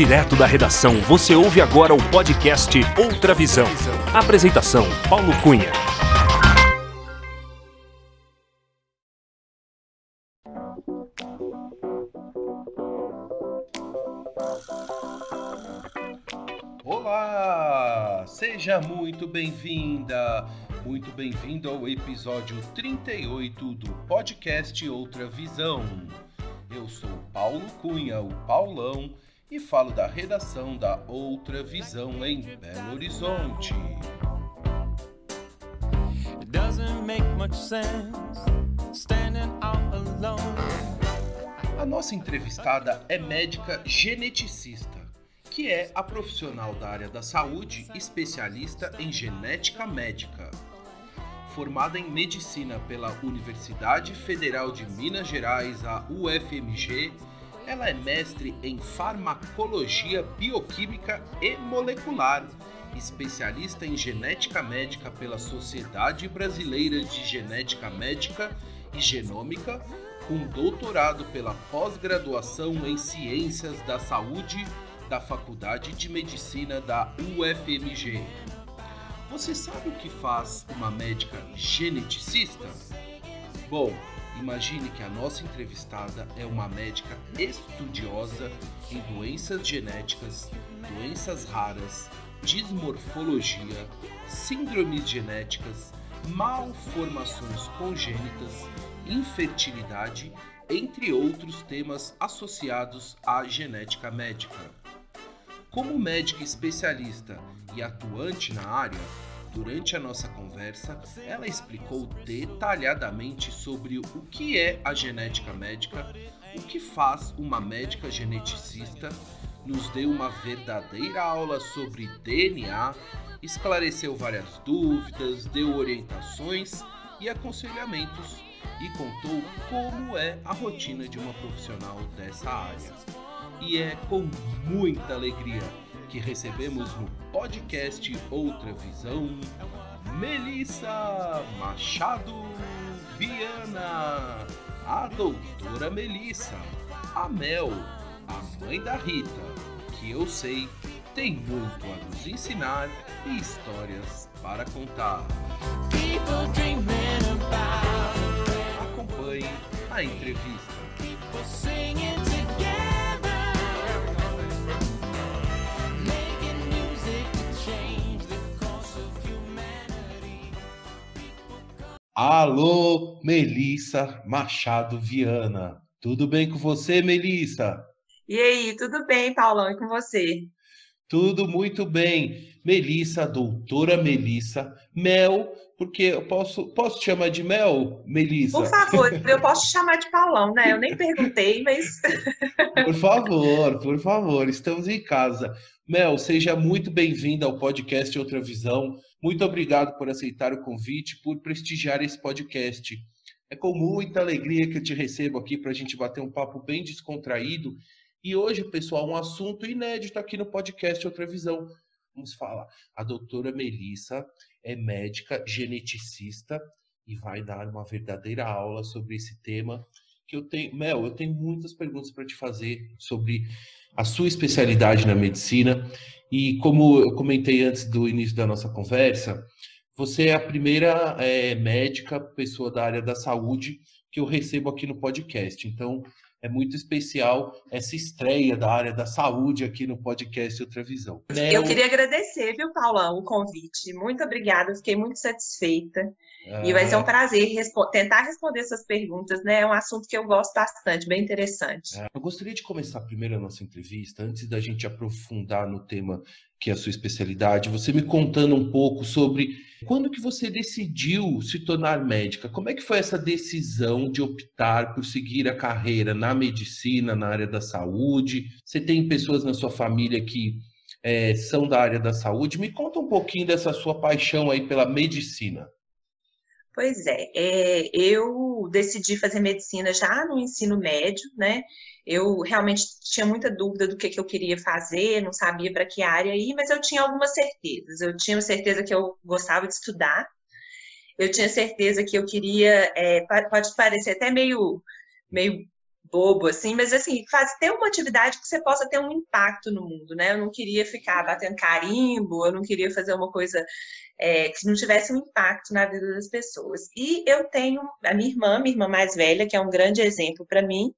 Direto da redação, você ouve agora o podcast Outra Visão. Apresentação: Paulo Cunha. Olá! Seja muito bem-vinda, muito bem-vindo ao episódio 38 do podcast Outra Visão. Eu sou Paulo Cunha, o Paulão, e falo da redação da Outra Visão em Belo Horizonte. A nossa entrevistada é médica geneticista, que é a profissional da área da saúde especialista em genética médica formada em medicina pela Universidade Federal de Minas Gerais, a UFMG, ela é mestre em farmacologia bioquímica e molecular, especialista em genética médica pela Sociedade Brasileira de Genética Médica e Genômica, com doutorado pela pós-graduação em Ciências da Saúde da Faculdade de Medicina da UFMG. Você sabe o que faz uma médica geneticista? Bom, imagine que a nossa entrevistada é uma médica estudiosa em doenças genéticas, doenças raras, dismorfologia, síndromes genéticas, malformações congênitas, infertilidade, entre outros temas associados à genética médica. Como médica especialista e atuante na área, durante a nossa conversa, ela explicou detalhadamente sobre o que é a genética médica, o que faz uma médica geneticista, nos deu uma verdadeira aula sobre DNA, esclareceu várias dúvidas, deu orientações e aconselhamentos e contou como é a rotina de uma profissional dessa área. E é com muita alegria que recebemos no podcast Outra Visão Melissa Machado Viana, a doutora Melissa, a Mel, a mãe da Rita, que eu sei tem muito a nos ensinar e histórias para contar. Acompanhe a entrevista. Alô, Melissa Machado Viana. Tudo bem com você, Melissa? E aí, tudo bem, Paulão, e com você? Tudo muito bem. Melissa, doutora Melissa, Mel, porque eu posso, posso chamar de Mel, Melissa? Por favor, eu posso chamar de Paulão, né? Eu nem perguntei, mas. por favor, por favor, estamos em casa. Mel, seja muito bem-vinda ao podcast Outra Visão. Muito obrigado por aceitar o convite, por prestigiar esse podcast. É com muita alegria que eu te recebo aqui para a gente bater um papo bem descontraído. E hoje, pessoal, um assunto inédito aqui no podcast Outra Visão. Vamos falar. A doutora Melissa é médica geneticista e vai dar uma verdadeira aula sobre esse tema que eu tenho. Mel, eu tenho muitas perguntas para te fazer sobre a sua especialidade na medicina e como eu comentei antes do início da nossa conversa, você é a primeira é, médica, pessoa da área da saúde que eu recebo aqui no podcast. Então, é muito especial essa estreia da área da saúde aqui no podcast Outra Visão. Eu queria agradecer, viu, Paulão, o convite. Muito obrigada, fiquei muito satisfeita. Ah. E vai ser um prazer respo tentar responder essas perguntas, né? É um assunto que eu gosto bastante, bem interessante. É. Eu gostaria de começar primeiro a nossa entrevista, antes da gente aprofundar no tema que é a sua especialidade, você me contando um pouco sobre quando que você decidiu se tornar médica? Como é que foi essa decisão de optar por seguir a carreira na medicina, na área da saúde? Você tem pessoas na sua família que é, são da área da saúde? Me conta um pouquinho dessa sua paixão aí pela medicina. Pois é, é, eu decidi fazer medicina já no ensino médio, né? Eu realmente tinha muita dúvida do que, que eu queria fazer, não sabia para que área ir, mas eu tinha algumas certezas. Eu tinha certeza que eu gostava de estudar, eu tinha certeza que eu queria, é, pode parecer até meio, meio bobo, assim, mas assim, faz ter uma atividade que você possa ter um impacto no mundo, né? Eu não queria ficar batendo carimbo, eu não queria fazer uma coisa é, que não tivesse um impacto na vida das pessoas. E eu tenho a minha irmã, minha irmã mais velha, que é um grande exemplo para mim,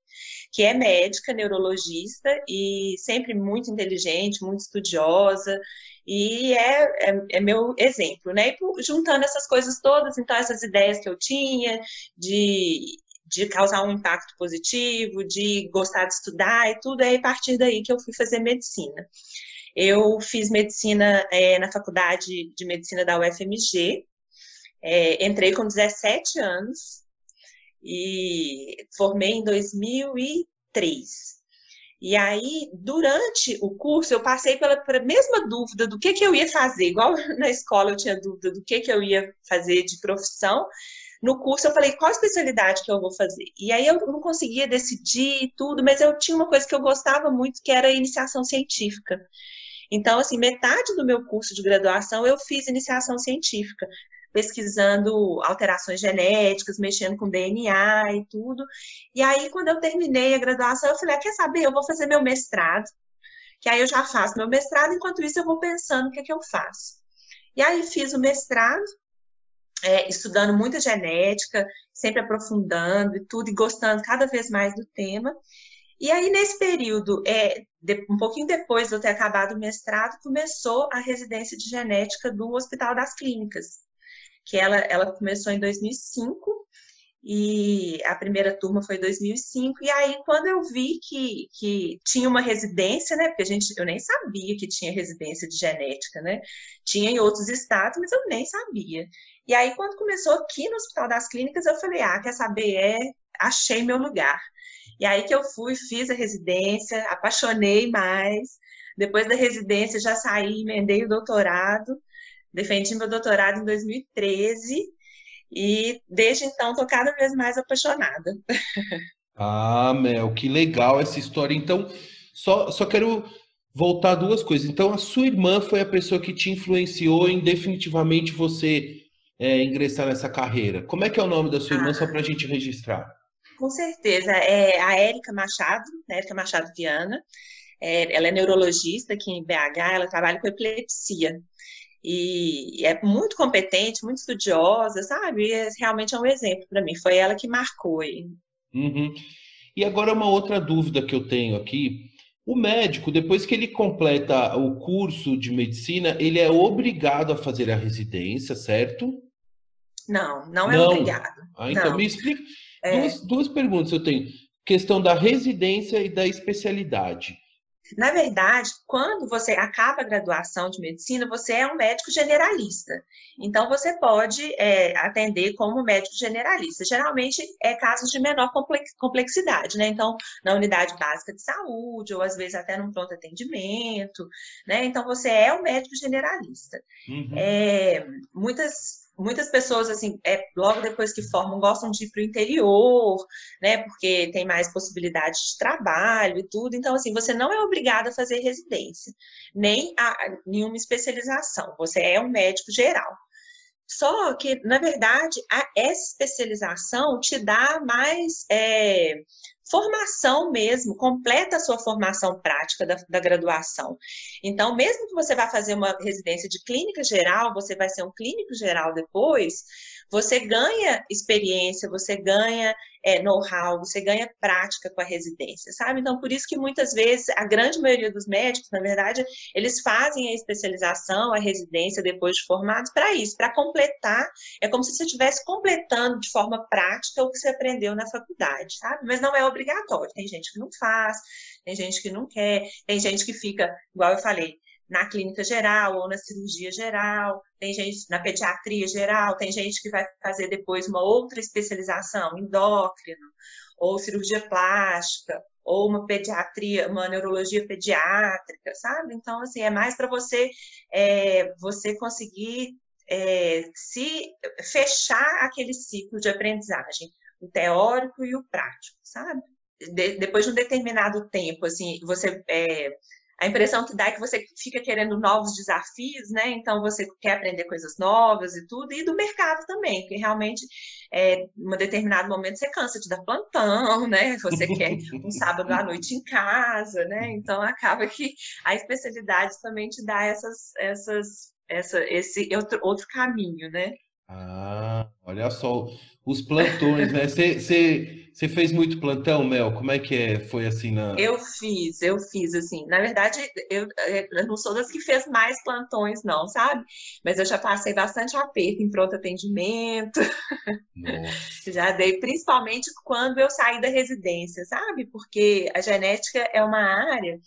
que é médica, neurologista e sempre muito inteligente, muito estudiosa, e é, é, é, meu exemplo, né? E juntando essas coisas todas, então essas ideias que eu tinha de de causar um impacto positivo, de gostar de estudar e tudo, é a partir daí que eu fui fazer medicina. Eu fiz medicina é, na faculdade de medicina da UFMG, é, entrei com 17 anos e formei em 2003. E aí, durante o curso, eu passei pela, pela mesma dúvida do que, que eu ia fazer. Igual na escola eu tinha dúvida do que, que eu ia fazer de profissão, no curso eu falei, qual especialidade que eu vou fazer? E aí eu não conseguia decidir tudo, mas eu tinha uma coisa que eu gostava muito, que era iniciação científica. Então, assim, metade do meu curso de graduação eu fiz iniciação científica, pesquisando alterações genéticas, mexendo com DNA e tudo. E aí, quando eu terminei a graduação, eu falei, ah, quer saber, eu vou fazer meu mestrado, que aí eu já faço meu mestrado, enquanto isso eu vou pensando o que é que eu faço. E aí fiz o mestrado, é, estudando muita genética, sempre aprofundando e tudo, e gostando cada vez mais do tema. E aí, nesse período, é, de, um pouquinho depois de eu ter acabado o mestrado, começou a residência de genética do Hospital das Clínicas, que ela, ela começou em 2005, e a primeira turma foi em 2005, e aí quando eu vi que, que tinha uma residência, né, porque a gente, eu nem sabia que tinha residência de genética, né, tinha em outros estados, mas eu nem sabia. E aí quando começou aqui no Hospital das Clínicas, eu falei, ah, quer saber, é, achei meu lugar. E aí que eu fui, fiz a residência, apaixonei mais, depois da residência já saí, emendei o doutorado, defendi meu doutorado em 2013, e desde então estou cada vez mais apaixonada. Ah, Mel, que legal essa história. Então, só, só quero voltar duas coisas. Então, a sua irmã foi a pessoa que te influenciou em definitivamente você é, ingressar nessa carreira. Como é que é o nome da sua ah, irmã, só para a gente registrar? Com certeza. É a Érica Machado, né, Érica Machado Viana. É, ela é neurologista aqui em BH, ela trabalha com epilepsia e é muito competente, muito estudiosa, sabe? E é, realmente é um exemplo para mim. Foi ela que marcou. Uhum. E agora uma outra dúvida que eu tenho aqui. O médico, depois que ele completa o curso de medicina, ele é obrigado a fazer a residência, certo? Não, não é não. obrigado. Ah, então não. me explica. É... Duas, duas perguntas eu tenho. Questão da residência e da especialidade. Na verdade, quando você acaba a graduação de medicina, você é um médico generalista. Então, você pode é, atender como médico generalista. Geralmente, é casos de menor complexidade, né? Então, na unidade básica de saúde, ou às vezes até num pronto atendimento, né? Então, você é um médico generalista. Uhum. É, muitas muitas pessoas, assim, é, logo depois que formam, gostam de ir para o interior, né? Porque tem mais possibilidade de trabalho e tudo. Então, assim, você não é obrigado a fazer residência, nem a, nenhuma especialização. Você é um médico geral. Só que, na verdade, a especialização te dá mais é, formação mesmo, completa a sua formação prática da, da, graduação. Então, mesmo que você vá fazer uma residência de clínica geral, você vai ser um clínico geral depois, você ganha experiência, você ganha é, know-how, você ganha prática com a residência, sabe? Então, por isso que muitas vezes, a grande maioria dos médicos, na verdade, eles fazem a especialização, a residência depois de formados para isso, para completar, é como se você estivesse completando de forma prática o que você aprendeu na faculdade, sabe? Mas não é obrigatório, tem gente que não faz, tem gente que não quer, tem gente que fica, igual eu falei, na clínica geral ou na cirurgia geral, tem gente na pediatria geral, tem gente que vai fazer depois uma outra especialização, endócrino, ou cirurgia plástica, ou uma pediatria, uma neurologia pediátrica, sabe? Então, assim, é mais para você, é, você conseguir é, se fechar aquele ciclo de aprendizagem, o teórico e o prático, sabe? De, depois de um determinado tempo, assim, você é, a impressão que dá é que você fica querendo novos desafios, né? Então você quer aprender coisas novas e tudo, e do mercado também, porque realmente, é, em um determinado momento, você cansa de dar plantão, né? Você quer um sábado à noite em casa, né? Então acaba que a especialidade também te dá essas, essas, essa, esse outro, outro caminho, né? Ah, olha só, os plantões, né? Você fez muito plantão, Mel? Como é que é? foi assim na. Eu fiz, eu fiz assim. Na verdade, eu, eu não sou das que fez mais plantões, não, sabe? Mas eu já passei bastante aperto em pronto atendimento. já dei, principalmente quando eu saí da residência, sabe? Porque a genética é uma área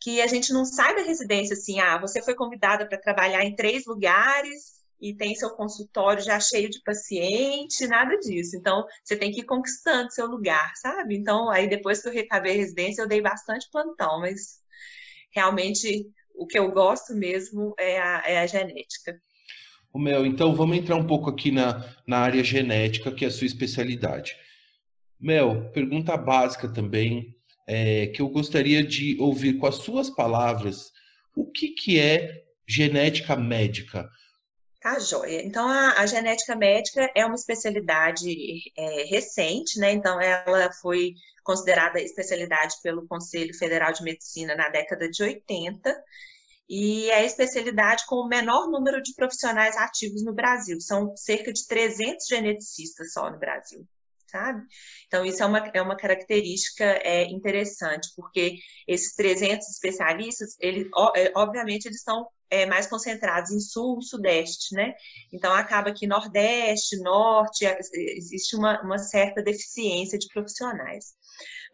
que a gente não sai da residência assim, ah, você foi convidada para trabalhar em três lugares e tem seu consultório já cheio de paciente, nada disso. Então, você tem que ir conquistando seu lugar, sabe? Então, aí depois que eu recabei a residência, eu dei bastante plantão, mas realmente o que eu gosto mesmo é a, é a genética. O Mel, então vamos entrar um pouco aqui na, na área genética, que é a sua especialidade. Mel, pergunta básica também, é, que eu gostaria de ouvir com as suas palavras, o que, que é genética médica? Tá joia. Então, a, a genética médica é uma especialidade é, recente, né? Então, ela foi considerada especialidade pelo Conselho Federal de Medicina na década de 80 e é a especialidade com o menor número de profissionais ativos no Brasil. São cerca de 300 geneticistas só no Brasil, sabe? Então, isso é uma, é uma característica é, interessante, porque esses 300 especialistas, eles, é, obviamente, eles estão é, mais concentrados em sul, sudeste, né? Então acaba que nordeste, norte, existe uma, uma certa deficiência de profissionais.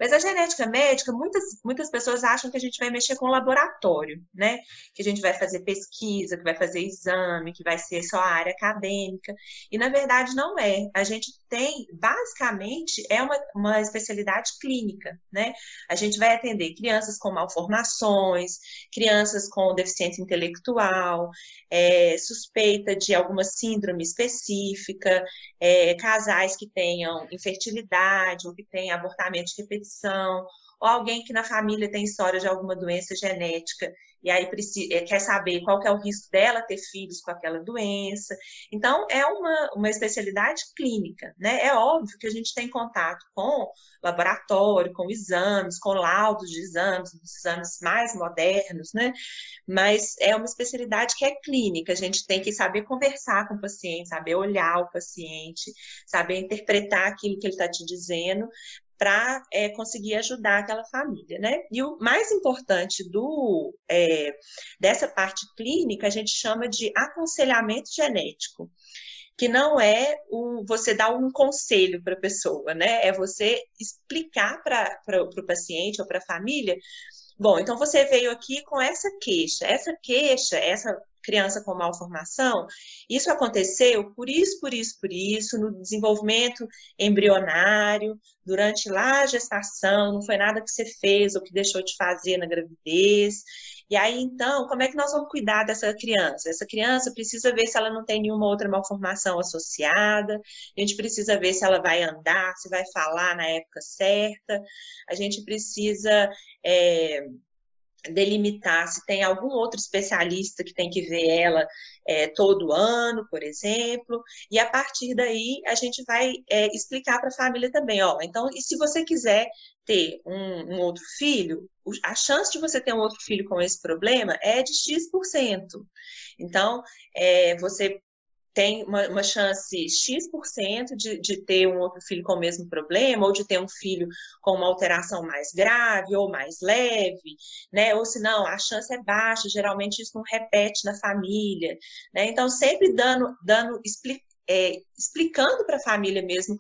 Mas a genética médica, muitas, muitas pessoas acham que a gente vai mexer com laboratório, né? Que a gente vai fazer pesquisa, que vai fazer exame, que vai ser só a área acadêmica. E na verdade não é. A gente tem, basicamente, é uma, uma especialidade clínica, né? A gente vai atender crianças com malformações, crianças com deficiência intelectual, é, suspeita de alguma síndrome específica, é, casais que tenham infertilidade ou que tenham abortamento de repetição, ou alguém que na família tem história de alguma doença genética e aí precisa, eh, quer saber qual que é o risco dela ter filhos com aquela doença. Então, é uma, uma especialidade clínica, né? É óbvio que a gente tem contato com laboratório, com exames, com laudos de exames, exames mais modernos, né? Mas é uma especialidade que é clínica, a gente tem que saber conversar com o paciente, saber olhar o paciente, saber interpretar aquilo que ele está te dizendo, para é, conseguir ajudar aquela família, né? E o mais importante do, é, dessa parte clínica a gente chama de aconselhamento genético, que não é o, você dar um conselho para a pessoa, né? É você explicar para o paciente ou para a família Bom, então você veio aqui com essa queixa. Essa queixa, essa criança com malformação, isso aconteceu por isso, por isso, por isso, no desenvolvimento embrionário, durante lá a gestação, não foi nada que você fez ou que deixou de fazer na gravidez. E aí, então, como é que nós vamos cuidar dessa criança? Essa criança precisa ver se ela não tem nenhuma outra malformação associada, a gente precisa ver se ela vai andar, se vai falar na época certa, a gente precisa. É, delimitar se tem algum outro especialista que tem que ver ela é, todo ano, por exemplo, e a partir daí a gente vai é, explicar para a família também, ó, então, e se você quiser ter um, um, outro filho, a chance de você ter um outro filho com esse problema é de X%. Então, é, você tem uma, uma chance X% de, de ter um outro filho com o mesmo problema, ou de ter um filho com uma alteração mais grave ou mais leve, né? Ou se não, a chance é baixa, geralmente isso não repete na família, né? Então, sempre dando, dando expli é, explicando para a família mesmo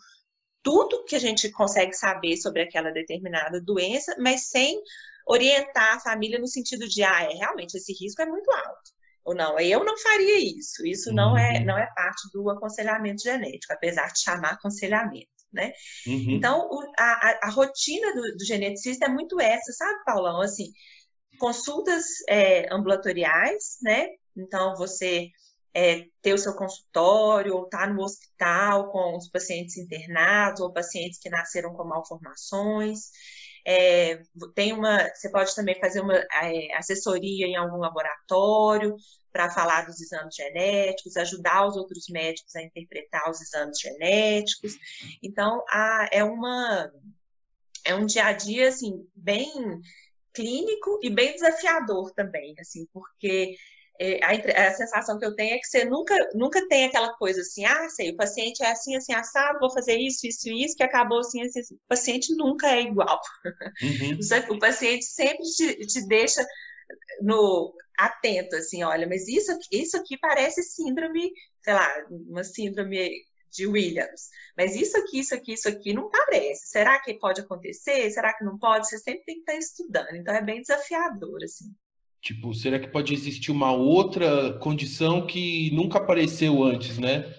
tudo que a gente consegue saber sobre aquela determinada doença, mas sem orientar a família no sentido de, ah, é, realmente esse risco é muito alto ou não. Eu não faria isso. Isso não é uhum. não é parte do aconselhamento genético, apesar de chamar aconselhamento, né? Uhum. Então, o, a, a, rotina do, do, geneticista é muito essa, sabe, Paulão? Assim, consultas é, ambulatoriais, né? Então, você é, ter o seu consultório, ou estar tá no hospital com os pacientes internados, ou pacientes que nasceram com malformações. É, tem uma, você pode também fazer uma é, assessoria em algum laboratório para falar dos exames genéticos, ajudar os outros médicos a interpretar os exames genéticos. Então, a, é uma é um dia a dia assim bem clínico e bem desafiador também, assim, porque é, a, a, sensação que eu tenho é que você nunca, nunca tem aquela coisa assim, ah, sei, o paciente é assim, assim, assado, vou fazer isso, isso, isso, que acabou assim, assim, assim. O paciente nunca é igual. Uhum. O paciente sempre te, te deixa no atento, assim, olha, mas isso, isso aqui parece síndrome, sei lá, uma síndrome de Williams. Mas isso aqui, isso aqui, isso aqui não parece. Será que pode acontecer? Será que não pode? Você sempre tem que estar estudando. Então é bem desafiador, assim. Tipo, será que pode existir uma outra condição que nunca apareceu antes, né?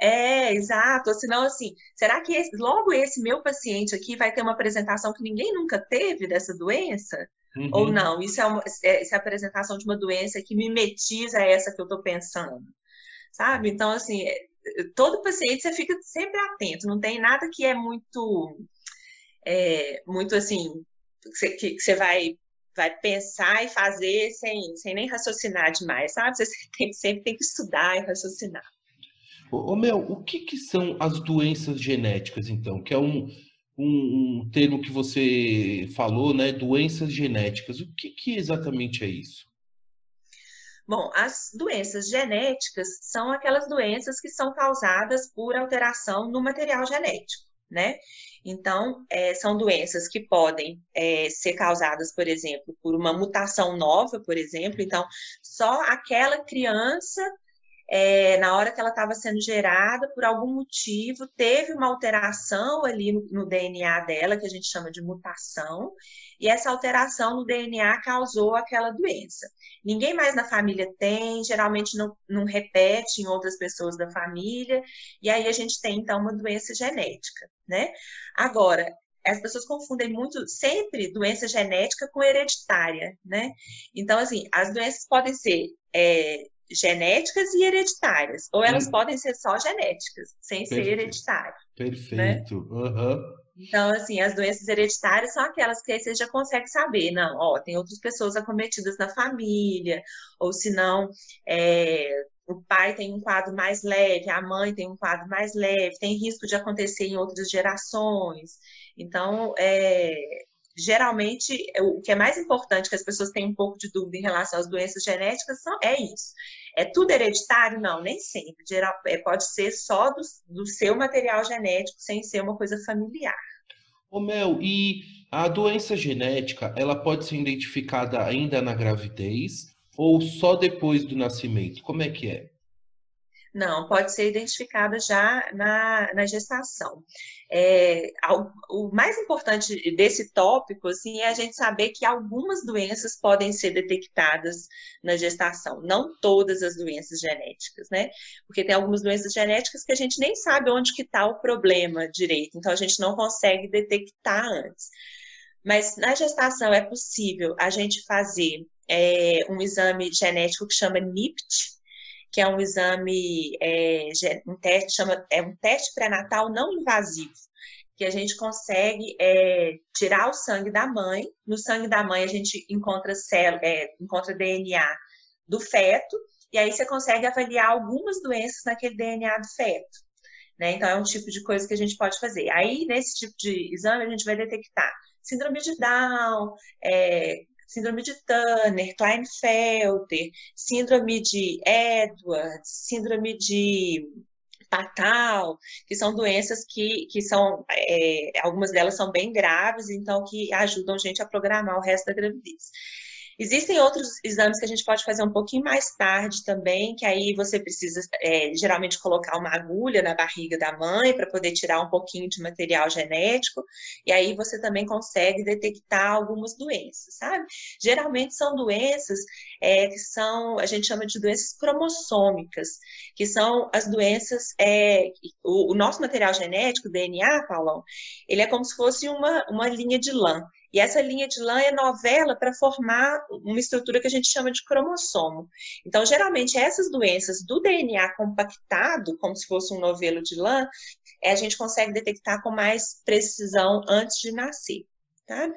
É, exato. Senão, assim, será que esse, logo esse meu paciente aqui vai ter uma apresentação que ninguém nunca teve dessa doença? Uhum. Ou não? Isso é, uma, é, isso é a apresentação de uma doença que mimetiza essa que eu estou pensando, sabe? Então, assim, é, todo paciente você fica sempre atento. Não tem nada que é muito, é, muito assim, que você vai vai pensar e fazer sem, sem nem raciocinar demais, sabe? Você tem, sempre tem que estudar e raciocinar. Ô, Mel, o que, que são as doenças genéticas, então? Que é um, um, um termo que você falou, né? Doenças genéticas. O que, que exatamente é isso? Bom, as doenças genéticas são aquelas doenças que são causadas por alteração no material genético, né? Então, é, são doenças que podem é, ser causadas, por exemplo, por uma mutação nova, por exemplo. Então, só aquela criança, é, na hora que ela estava sendo gerada, por algum motivo, teve uma alteração ali no, no DNA dela, que a gente chama de mutação, e essa alteração no DNA causou aquela doença. Ninguém mais na família tem, geralmente não, não repete em outras pessoas da família, e aí a gente tem então uma doença genética, né? Agora, as pessoas confundem muito sempre doença genética com hereditária, né? Então, assim, as doenças podem ser é, genéticas e hereditárias, ou elas hum. podem ser só genéticas, sem Perfeito. ser hereditárias. Né? Perfeito. Né? Uhum. Então, assim, as doenças hereditárias são aquelas que aí você já consegue saber, não, ó, tem outras pessoas acometidas na família, ou se não, é, o pai tem um quadro mais leve, a mãe tem um quadro mais leve, tem risco de acontecer em outras gerações. Então, é, geralmente, o que é mais importante, que as pessoas têm um pouco de dúvida em relação às doenças genéticas, é isso. É tudo hereditário? Não, nem sempre. Geral, é, pode ser só do, do seu material genético, sem ser uma coisa familiar. Ô Mel, e a doença genética, ela pode ser identificada ainda na gravidez ou só depois do nascimento? Como é que é? Não, pode ser identificada já na, na gestação. É, o mais importante desse tópico assim, é a gente saber que algumas doenças podem ser detectadas na gestação, não todas as doenças genéticas, né? Porque tem algumas doenças genéticas que a gente nem sabe onde que está o problema direito, então a gente não consegue detectar antes. Mas na gestação é possível a gente fazer é, um exame genético que chama NIPT, que é um exame, é, um teste, chama, é um teste pré-natal não invasivo, que a gente consegue é, tirar o sangue da mãe. No sangue da mãe a gente encontra célula, é, encontra DNA do feto, e aí você consegue avaliar algumas doenças naquele DNA do feto. Né? Então, é um tipo de coisa que a gente pode fazer. Aí, nesse tipo de exame, a gente vai detectar síndrome de Down, é, síndrome de Turner, Klinefelter, síndrome de Edwards, síndrome de Patal, que são doenças que, que são, é, algumas delas são bem graves, então que ajudam a gente a programar o resto da gravidez. Existem outros exames que a gente pode fazer um pouquinho mais tarde também, que aí você precisa é, geralmente colocar uma agulha na barriga da mãe para poder tirar um pouquinho de material genético, e aí você também consegue detectar algumas doenças, sabe? Geralmente são doenças é, que são, a gente chama de doenças cromossômicas, que são as doenças, é, o, o nosso material genético, DNA, Paulão, ele é como se fosse uma, uma linha de lã. E essa linha de lã é novela para formar uma estrutura que a gente chama de cromossomo. Então, geralmente, essas doenças do DNA compactado, como se fosse um novelo de lã, é, a gente consegue detectar com mais precisão antes de nascer. Tá?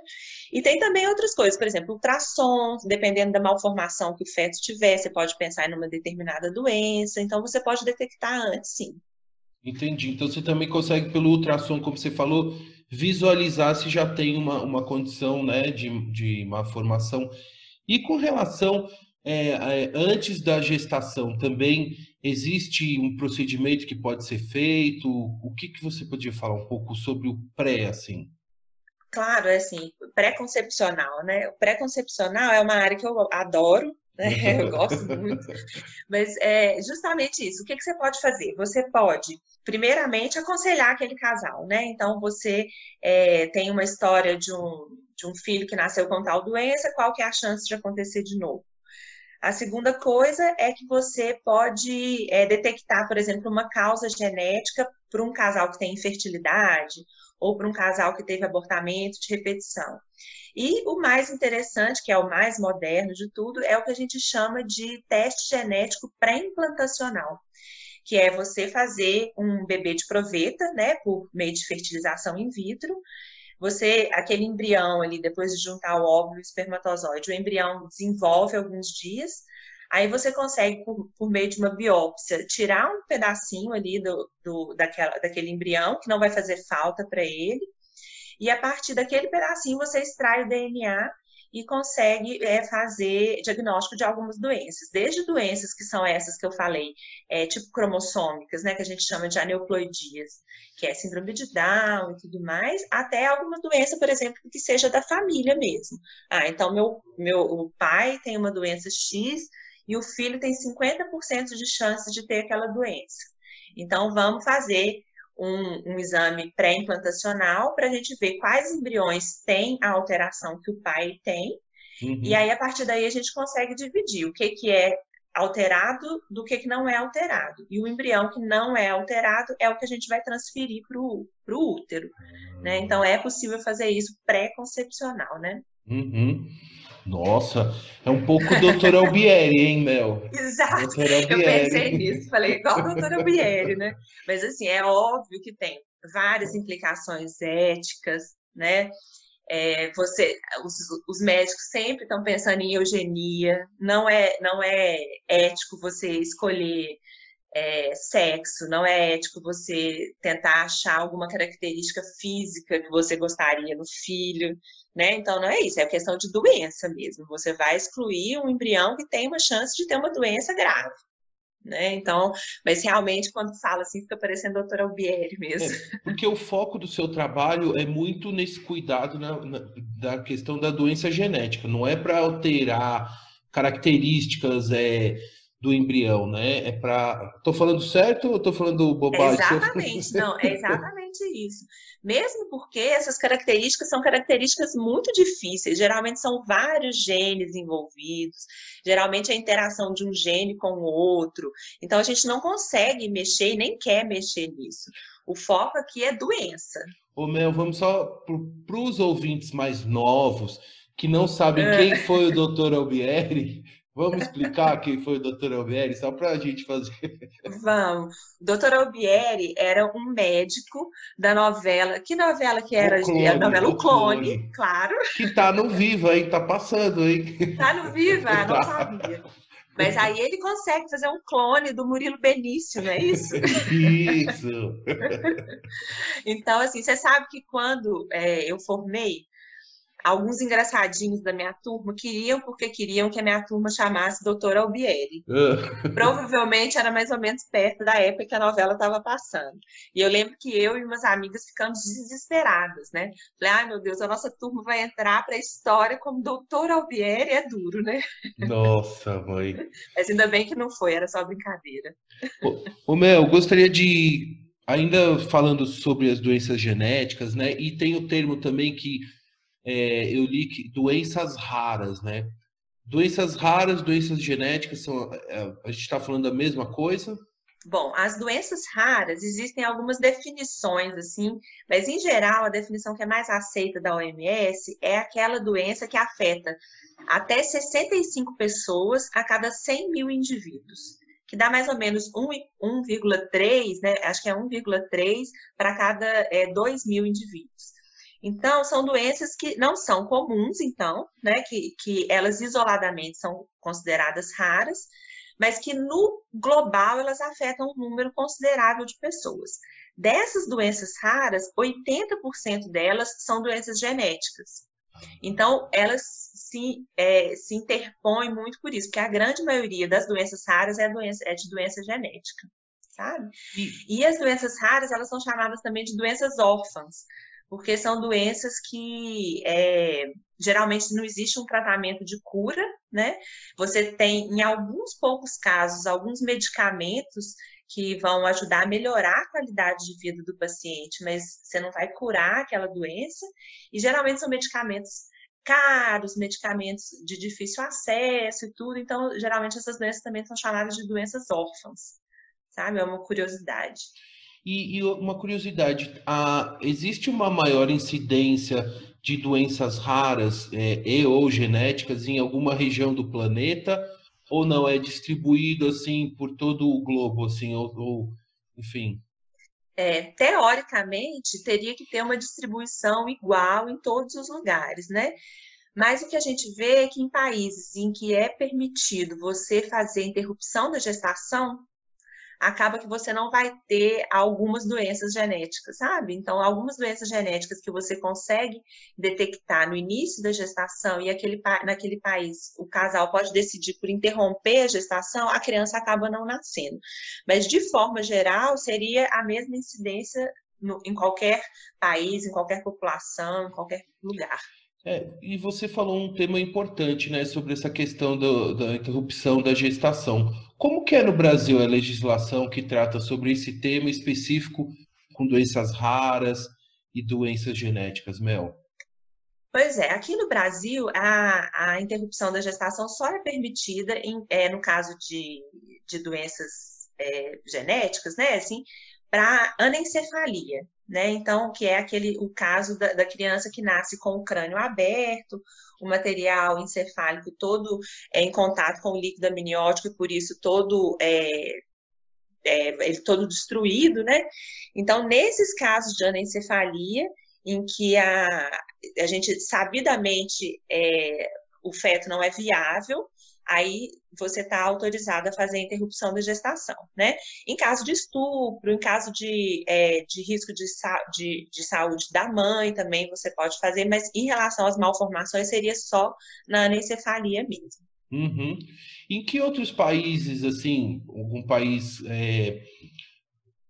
E tem também outras coisas, por exemplo, ultrassom, dependendo da malformação que o feto tiver, você pode pensar em uma determinada doença, então você pode detectar antes, sim. Entendi. Então você também consegue, pelo ultrassom, como você falou, visualizar se já tem uma, uma condição né, de, de malformação. E com relação é, é, antes da gestação, também existe um procedimento que pode ser feito? O que, que você podia falar um pouco sobre o pré, assim? Claro, é assim, pré-concepcional, né? O pré-concepcional é uma área que eu adoro, né? Eu gosto muito. Mas é justamente isso. O que, que você pode fazer? Você pode, primeiramente, aconselhar aquele casal, né? Então, você é, tem uma história de um, de um filho que nasceu com tal doença, qual que é a chance de acontecer de novo? A segunda coisa é que você pode é, detectar, por exemplo, uma causa genética para um casal que tem infertilidade ou para um casal que teve abortamento de repetição. E o mais interessante, que é o mais moderno de tudo, é o que a gente chama de teste genético pré-implantacional, que é você fazer um bebê de proveta, né, por meio de fertilização in vitro, você, aquele embrião ali, depois de juntar o óvulo e o espermatozoide, o embrião desenvolve alguns dias, aí você consegue, por, por meio de uma biópsia, tirar um pedacinho ali do, do, daquela, daquele embrião, que não vai fazer falta para ele, e a partir daquele pedacinho você extrai o DNA e consegue é, fazer diagnóstico de algumas doenças, desde doenças que são essas que eu falei, é, tipo cromossômicas, né, que a gente chama de aneuploidias, que é síndrome de Down e tudo mais, até alguma doença, por exemplo, que seja da família mesmo. Ah, então meu, meu pai tem uma doença X e o filho tem 50% de chance de ter aquela doença. Então vamos fazer um, um exame pré-implantacional para a gente ver quais embriões têm a alteração que o pai tem. Uhum. E aí, a partir daí, a gente consegue dividir o que, que é alterado do que, que não é alterado. E o embrião que não é alterado é o que a gente vai transferir para o útero. Né? Então, é possível fazer isso pré-concepcional, né? Uhum. Nossa, é um pouco doutor Albieri, hein, Mel? Exato. Eu pensei nisso, falei igual doutor Albieri, né? Mas assim, é óbvio que tem várias implicações éticas, né? É, você, os, os, médicos sempre estão pensando em eugenia. Não é, não é ético você escolher é, sexo, não é ético você tentar achar alguma característica física que você gostaria no filho, né? Então não é isso, é questão de doença mesmo. Você vai excluir um embrião que tem uma chance de ter uma doença grave. Né? Então, mas realmente quando fala assim fica parecendo a doutora Albieri mesmo. É, porque o foco do seu trabalho é muito nesse cuidado na, na, da questão da doença genética, não é para alterar características é, do embrião, né? É para. Estou falando certo ou estou falando bobagem? exatamente, não, é exatamente isso. Mesmo porque essas características são características muito difíceis, geralmente são vários genes envolvidos, geralmente é a interação de um gene com o outro. Então a gente não consegue mexer e nem quer mexer nisso. O foco aqui é doença. Ô Mel, vamos só para os ouvintes mais novos que não sabem é. quem foi o Dr. Albieri. Vamos explicar quem foi o Dr. Albieri, só para a gente fazer. Vamos. O Dr. Albieri era um médico da novela. Que novela que era? Clone, a novela O Clone, clone, claro. Que tá no Viva, hein? Tá passando, hein? Tá no Viva, não tá. sabia. Mas aí ele consegue fazer um clone do Murilo Benício, não é isso? Isso! então, assim, você sabe que quando é, eu formei, alguns engraçadinhos da minha turma queriam porque queriam que a minha turma chamasse Doutora Albieri. Uh. Provavelmente era mais ou menos perto da época que a novela estava passando. E eu lembro que eu e umas amigas ficamos desesperadas, né? Falei, ai meu Deus, a nossa turma vai entrar para a história como Doutor Albieri, é duro, né? Nossa, mãe. Mas ainda bem que não foi, era só brincadeira. Ô, Mel, gostaria de, ainda falando sobre as doenças genéticas, né? E tem o termo também que é, eu li que doenças raras, né? Doenças raras, doenças genéticas, são, é, a gente está falando da mesma coisa? Bom, as doenças raras existem algumas definições, assim, mas em geral a definição que é mais aceita da OMS é aquela doença que afeta até 65 pessoas a cada 100 mil indivíduos, que dá mais ou menos 1,3, né? Acho que é 1,3 para cada é, 2 mil indivíduos. Então, são doenças que não são comuns, então, né, que, que elas isoladamente são consideradas raras, mas que no global elas afetam um número considerável de pessoas. Dessas doenças raras, 80% delas são doenças genéticas. Então, elas se, é, se interpõem muito por isso, porque a grande maioria das doenças raras é, doença, é de doença genética, sabe? E, e as doenças raras, elas são chamadas também de doenças órfãs, porque são doenças que é, geralmente não existe um tratamento de cura, né? Você tem, em alguns poucos casos, alguns medicamentos que vão ajudar a melhorar a qualidade de vida do paciente, mas você não vai curar aquela doença, e geralmente são medicamentos caros, medicamentos de difícil acesso e tudo, então geralmente essas doenças também são chamadas de doenças órfãs, sabe? É uma curiosidade. E, e uma curiosidade, a, existe uma maior incidência de doenças raras é, e ou genéticas em alguma região do planeta? Ou não é distribuído assim por todo o globo assim ou, ou enfim? É, teoricamente teria que ter uma distribuição igual em todos os lugares né? Mas o que a gente vê é que em países em que é permitido você fazer interrupção da gestação acaba que você não vai ter algumas doenças genéticas, sabe? Então, algumas doenças genéticas que você consegue detectar no início da gestação e aquele, naquele país o casal pode decidir por interromper a gestação, a criança acaba não nascendo. Mas, de forma geral, seria a mesma incidência no, em qualquer país, em qualquer população, em qualquer lugar. É, e você falou um tema importante, né, sobre essa questão do, da interrupção da gestação. Como que é no Brasil a legislação que trata sobre esse tema específico com doenças raras e doenças genéticas, Mel? Pois é, aqui no Brasil a, a interrupção da gestação só é permitida em, é, no caso de, de doenças é, genéticas, né, assim, para anencefalia, né? Então, que é aquele o caso da, da, criança que nasce com o crânio aberto, o material encefálico todo é, em contato com o líquido amniótico e por isso todo é, é, ele todo destruído, né? Então, nesses casos de anencefalia, em que a, a gente sabidamente é, o feto não é viável, aí você está autorizado a fazer a interrupção da gestação, né? Em caso de estupro, em caso de, é, de risco de, de, de, saúde da mãe também você pode fazer, mas em relação às malformações seria só na anencefalia mesmo. Uhum. Em que outros países, assim, algum país é,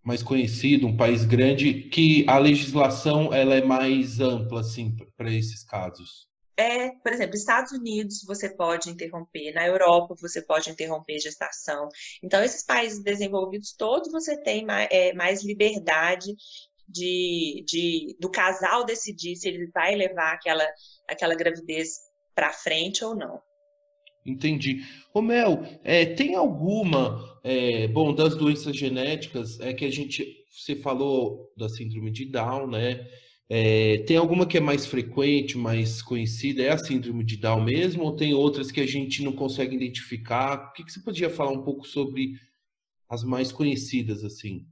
mais conhecido, um país grande, que a legislação ela é mais ampla, assim, para esses casos? É, por exemplo, Estados Unidos você pode interromper, na Europa você pode interromper gestação. Então, esses países desenvolvidos todos você tem mais, é, mais liberdade de, de, do casal decidir se ele vai levar aquela, aquela gravidez para frente ou não. Entendi. Mel, é, tem alguma, é, bom, das doenças genéticas, é que a gente, você falou da síndrome de Down, né? É, tem alguma que é mais frequente, mais conhecida? É a síndrome de Down mesmo? Ou tem outras que a gente não consegue identificar? O que, que você podia falar um pouco sobre as mais conhecidas, assim?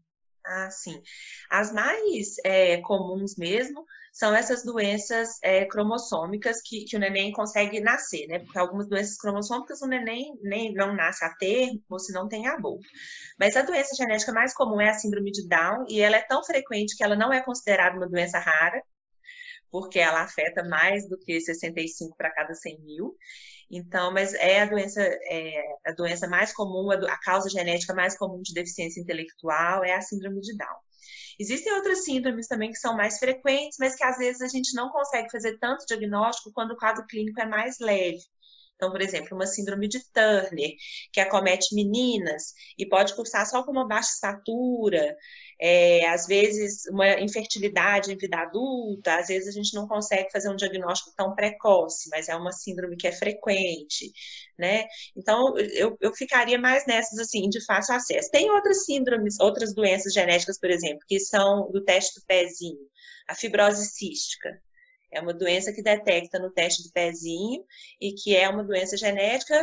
Ah, sim. As mais é, comuns mesmo são essas doenças é, cromossômicas que, que o neném consegue nascer, né? Porque algumas doenças cromossômicas o neném nem não nasce a termo ou se não tem aborto. Mas a doença genética mais comum é a síndrome de Down e ela é tão frequente que ela não é considerada uma doença rara, porque ela afeta mais do que 65 para cada 100 mil. Então, mas é a doença, é, a doença mais comum, a causa genética mais comum de deficiência intelectual é a síndrome de Down. Existem outras síndromes também que são mais frequentes, mas que às vezes a gente não consegue fazer tanto diagnóstico quando o quadro clínico é mais leve. Então, por exemplo, uma síndrome de Turner, que acomete meninas e pode cursar só com uma baixa estatura, é, às vezes uma infertilidade em vida adulta, às vezes a gente não consegue fazer um diagnóstico tão precoce, mas é uma síndrome que é frequente, né? Então, eu, eu ficaria mais nessas, assim, de fácil acesso. Tem outras síndromes, outras doenças genéticas, por exemplo, que são do teste do pezinho, a fibrose cística, é uma doença que detecta no teste do pezinho e que é uma doença genética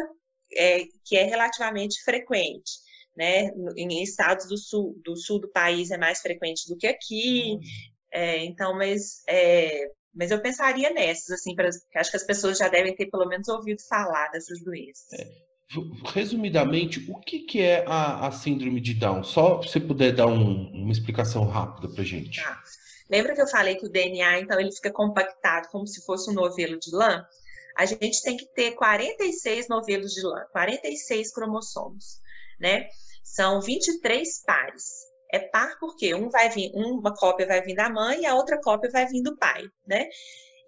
é, que é relativamente frequente. Né? Em estados do sul, do sul do país é mais frequente do que aqui. É, então, mas é, Mas eu pensaria nessas, assim, pra, acho que as pessoas já devem ter pelo menos ouvido falar dessas doenças. É. Resumidamente, o que, que é a, a, síndrome de Down? Só se você puder dar um, uma explicação rápida para gente. Tá. Lembra que eu falei que o DNA, então, ele fica compactado como se fosse um novelo de lã? A gente tem que ter 46 novelos de lã, 46 cromossomos, né? São 23 pares. É par porque um vai vir, uma cópia vai vir da mãe e a outra cópia vai vir do pai, né?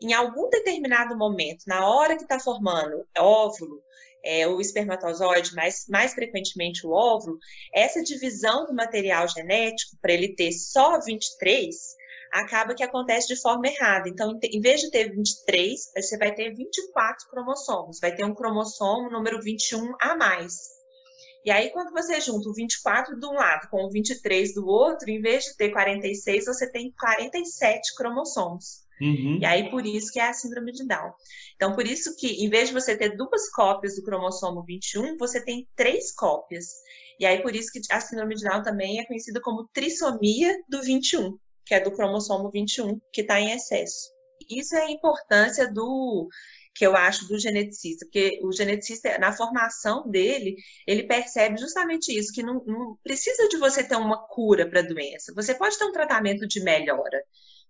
Em algum determinado momento, na hora que está formando óvulo, é, o espermatozoide, mais, mais frequentemente o óvulo, essa divisão do material genético, para ele ter só 23, acaba que acontece de forma errada. Então, em vez de ter 23, você vai ter 24 cromossomos, vai ter um cromossomo número 21 a mais. E aí, quando você junta o 24 de um lado com o 23 do outro, em vez de ter 46, você tem 47 cromossomos. Uhum. E aí, por isso que é a síndrome de Down. Então, por isso que, em vez de você ter duas cópias do cromossomo 21, você tem três cópias. E aí, por isso que a síndrome de Down também é conhecida como trissomia do 21, que é do cromossomo 21, que está em excesso. Isso é a importância do que eu acho do geneticista, porque o geneticista, na formação dele, ele percebe justamente isso, que não, não precisa de você ter uma cura para a doença, você pode ter um tratamento de melhora,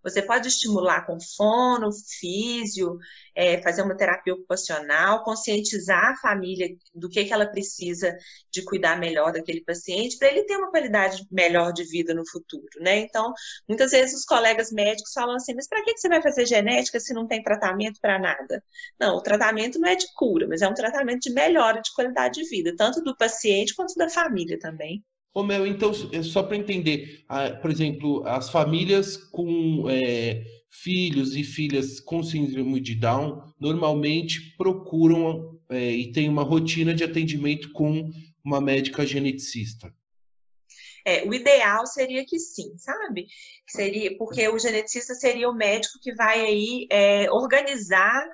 você pode estimular com fono, físio, é, fazer uma terapia ocupacional, conscientizar a família do que, que ela precisa de cuidar melhor daquele paciente, para ele ter uma qualidade melhor de vida no futuro, né? Então, muitas vezes os colegas médicos falam assim, mas para que, que você vai fazer genética se não tem tratamento para nada? Não, o tratamento não é de cura, mas é um tratamento de melhora de qualidade de vida, tanto do paciente quanto da família também. Ô Mel, então, é só para entender, por exemplo, as famílias com é, filhos e filhas com síndrome de Down normalmente procuram é, e têm uma rotina de atendimento com uma médica geneticista. É, o ideal seria que sim, sabe? Seria porque o geneticista seria o médico que vai aí é, organizar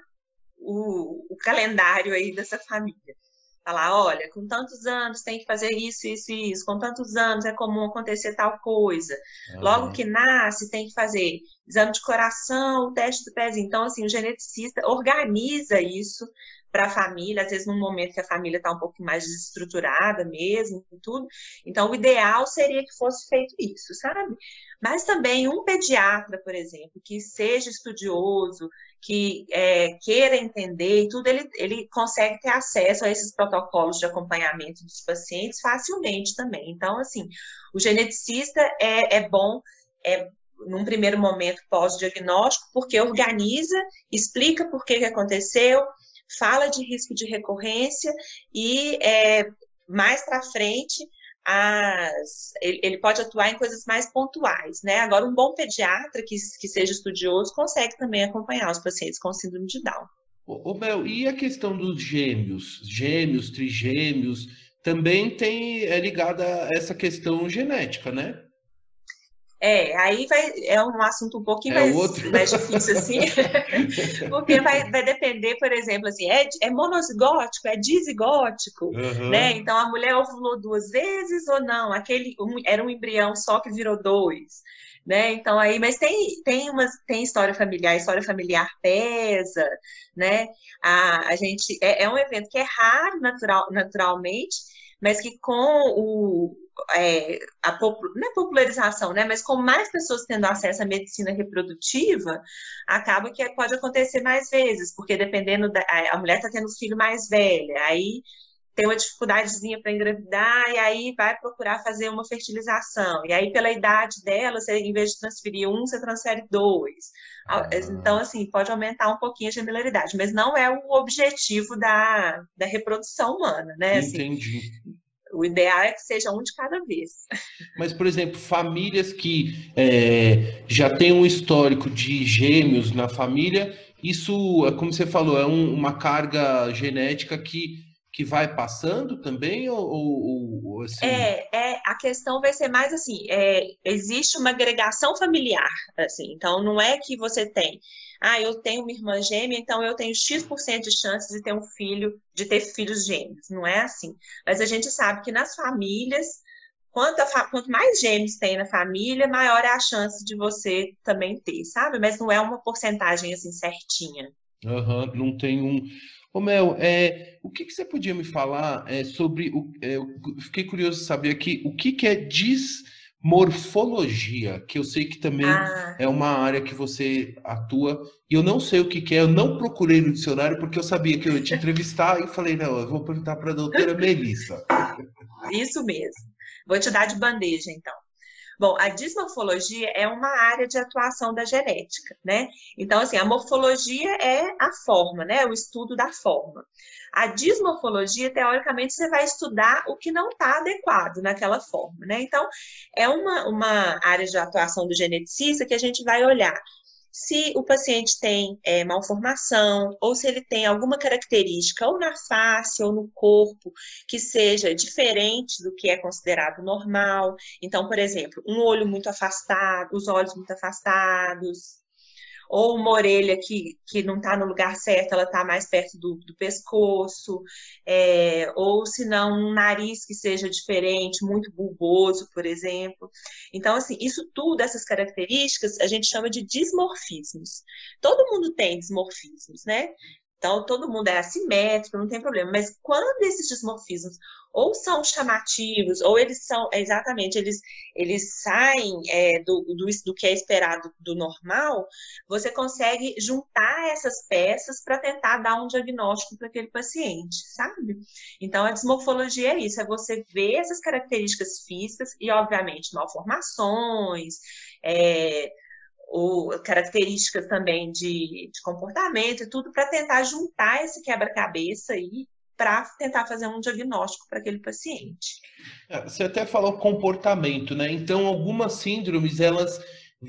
o, o calendário aí dessa família. Falar, olha, com tantos anos tem que fazer isso, isso e isso, com tantos anos é comum acontecer tal coisa. Logo que nasce, tem que fazer exame de coração, teste do pezinho. Então, assim, o geneticista organiza isso para a família, às vezes num momento que a família está um pouco mais desestruturada mesmo, tudo. Então, o ideal seria que fosse feito isso, sabe? Mas também um pediatra, por exemplo, que seja estudioso, que é, queira entender e tudo, ele, ele consegue ter acesso a esses protocolos de acompanhamento dos pacientes facilmente também. Então, assim, o geneticista é, é bom, é, num primeiro momento pós-diagnóstico, porque organiza, explica por que, que aconteceu, fala de risco de recorrência e é, mais para frente as, ele, pode atuar em coisas mais pontuais, né? Agora, um bom pediatra que, que seja estudioso consegue também acompanhar os pacientes com síndrome de Down. Ô, Mel, e a questão dos gêmeos, gêmeos, trigêmeos, também tem é ligada a essa questão genética, né? É, aí vai, é um assunto um pouquinho é mais, mais, difícil, assim, porque vai, vai depender, por exemplo, assim, é, é monozigótico, é dizigótico, uhum. né? Então a mulher ovulou duas vezes ou não? Aquele um, era um embrião só que virou dois, né? Então aí, mas tem tem umas tem história familiar, história familiar pesa, né? A, a gente é, é um evento que é raro natural, naturalmente, mas que com o, é, a não é popularização, né, mas com mais pessoas tendo acesso à medicina reprodutiva, acaba que pode acontecer mais vezes, porque dependendo da a mulher está tendo filho mais velha, aí tem uma dificuldadezinha para engravidar e aí vai procurar fazer uma fertilização. E aí, pela idade dela, você, em vez de transferir um, você transfere dois. Ah. Então, assim, pode aumentar um pouquinho a gemelaridade, mas não é o objetivo da, da reprodução humana, né? Assim, Entendi. O ideal é que seja um de cada vez. Mas, por exemplo, famílias que é, já têm um histórico de gêmeos na família, isso, como você falou, é um, uma carga genética que, que vai passando também? Ou, ou, ou assim? é, é, a questão vai ser mais assim: é, existe uma agregação familiar. assim Então, não é que você tem ah, eu tenho uma irmã gêmea, então eu tenho X% de chances de ter um filho, de ter filhos gêmeos. Não é assim. Mas a gente sabe que nas famílias quanto, a, quanto mais gêmeos tem na família, maior é a chance de você também ter, sabe? Mas não é uma porcentagem assim certinha. Uhum, não tem um. Ô Mel, é, o que, que você podia me falar é, sobre o. É, eu fiquei curioso de saber aqui o que, que é dismorfologia, que eu sei que também ah. é uma área que você atua, e eu não sei o que, que é, eu não procurei no dicionário porque eu sabia que eu ia te entrevistar e falei, não, eu vou perguntar para a doutora Melissa. Isso mesmo. Vou te dar de bandeja, então. Bom, a dismorfologia é uma área de atuação da genética, né? Então, assim, a morfologia é a forma, né? O estudo da forma. A dismorfologia, teoricamente, você vai estudar o que não está adequado naquela forma, né? Então, é uma, uma área de atuação do geneticista que a gente vai olhar se o paciente tem é, malformação ou se ele tem alguma característica ou na face ou no corpo que seja diferente do que é considerado normal. Então, por exemplo, um olho muito afastado, os olhos muito afastados, ou uma orelha que, que não está no lugar certo, ela está mais perto do, do pescoço, é, ou se não, um nariz que seja diferente, muito bulboso, por exemplo. Então, assim, isso tudo, essas características, a gente chama de dismorfismos. Todo mundo tem dismorfismos, né? Então, todo mundo é assimétrico, não tem problema. Mas quando esses dismorfismos ou são chamativos, ou eles são, exatamente, eles, eles saem é, do, do, do que é esperado do normal, você consegue juntar essas peças para tentar dar um diagnóstico para aquele paciente, sabe? Então, a dismorfologia é isso, é você ver essas características físicas e, obviamente, malformações, é, ou características também de, de comportamento e tudo para tentar juntar esse quebra-cabeça aí para tentar fazer um diagnóstico para aquele paciente. É, você até falou comportamento, né? Então, algumas síndromes, elas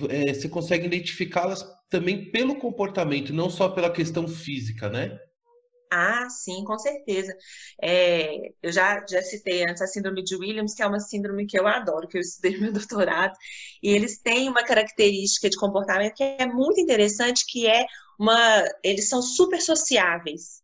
é, você consegue identificá-las também pelo comportamento, não só pela questão física, né? Ah, sim, com certeza. É, eu já, já citei antes a síndrome de Williams, que é uma síndrome que eu adoro, que eu estudei meu doutorado, e eles têm uma característica de comportamento que é muito interessante, que é uma. Eles são super sociáveis.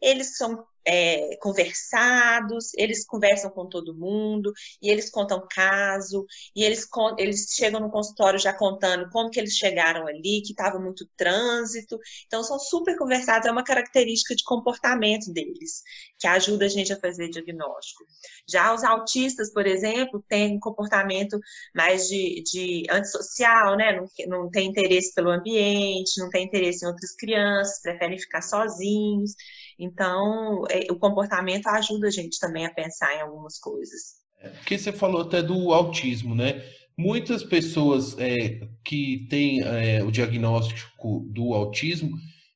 Eles são é, conversados, eles conversam com todo mundo, e eles contam caso, e eles, eles chegam no consultório já contando como que eles chegaram ali, que estava muito trânsito. Então, são super conversados, é uma característica de comportamento deles, que ajuda a gente a fazer diagnóstico. Já os autistas, por exemplo, têm um comportamento mais de, de antissocial, né? Não, não tem interesse pelo ambiente, não tem interesse em outras crianças, preferem ficar sozinhos. Então, é, o comportamento ajuda a gente também a pensar em algumas coisas. É, porque você falou até do autismo, né? Muitas pessoas é, que têm é, o diagnóstico do autismo,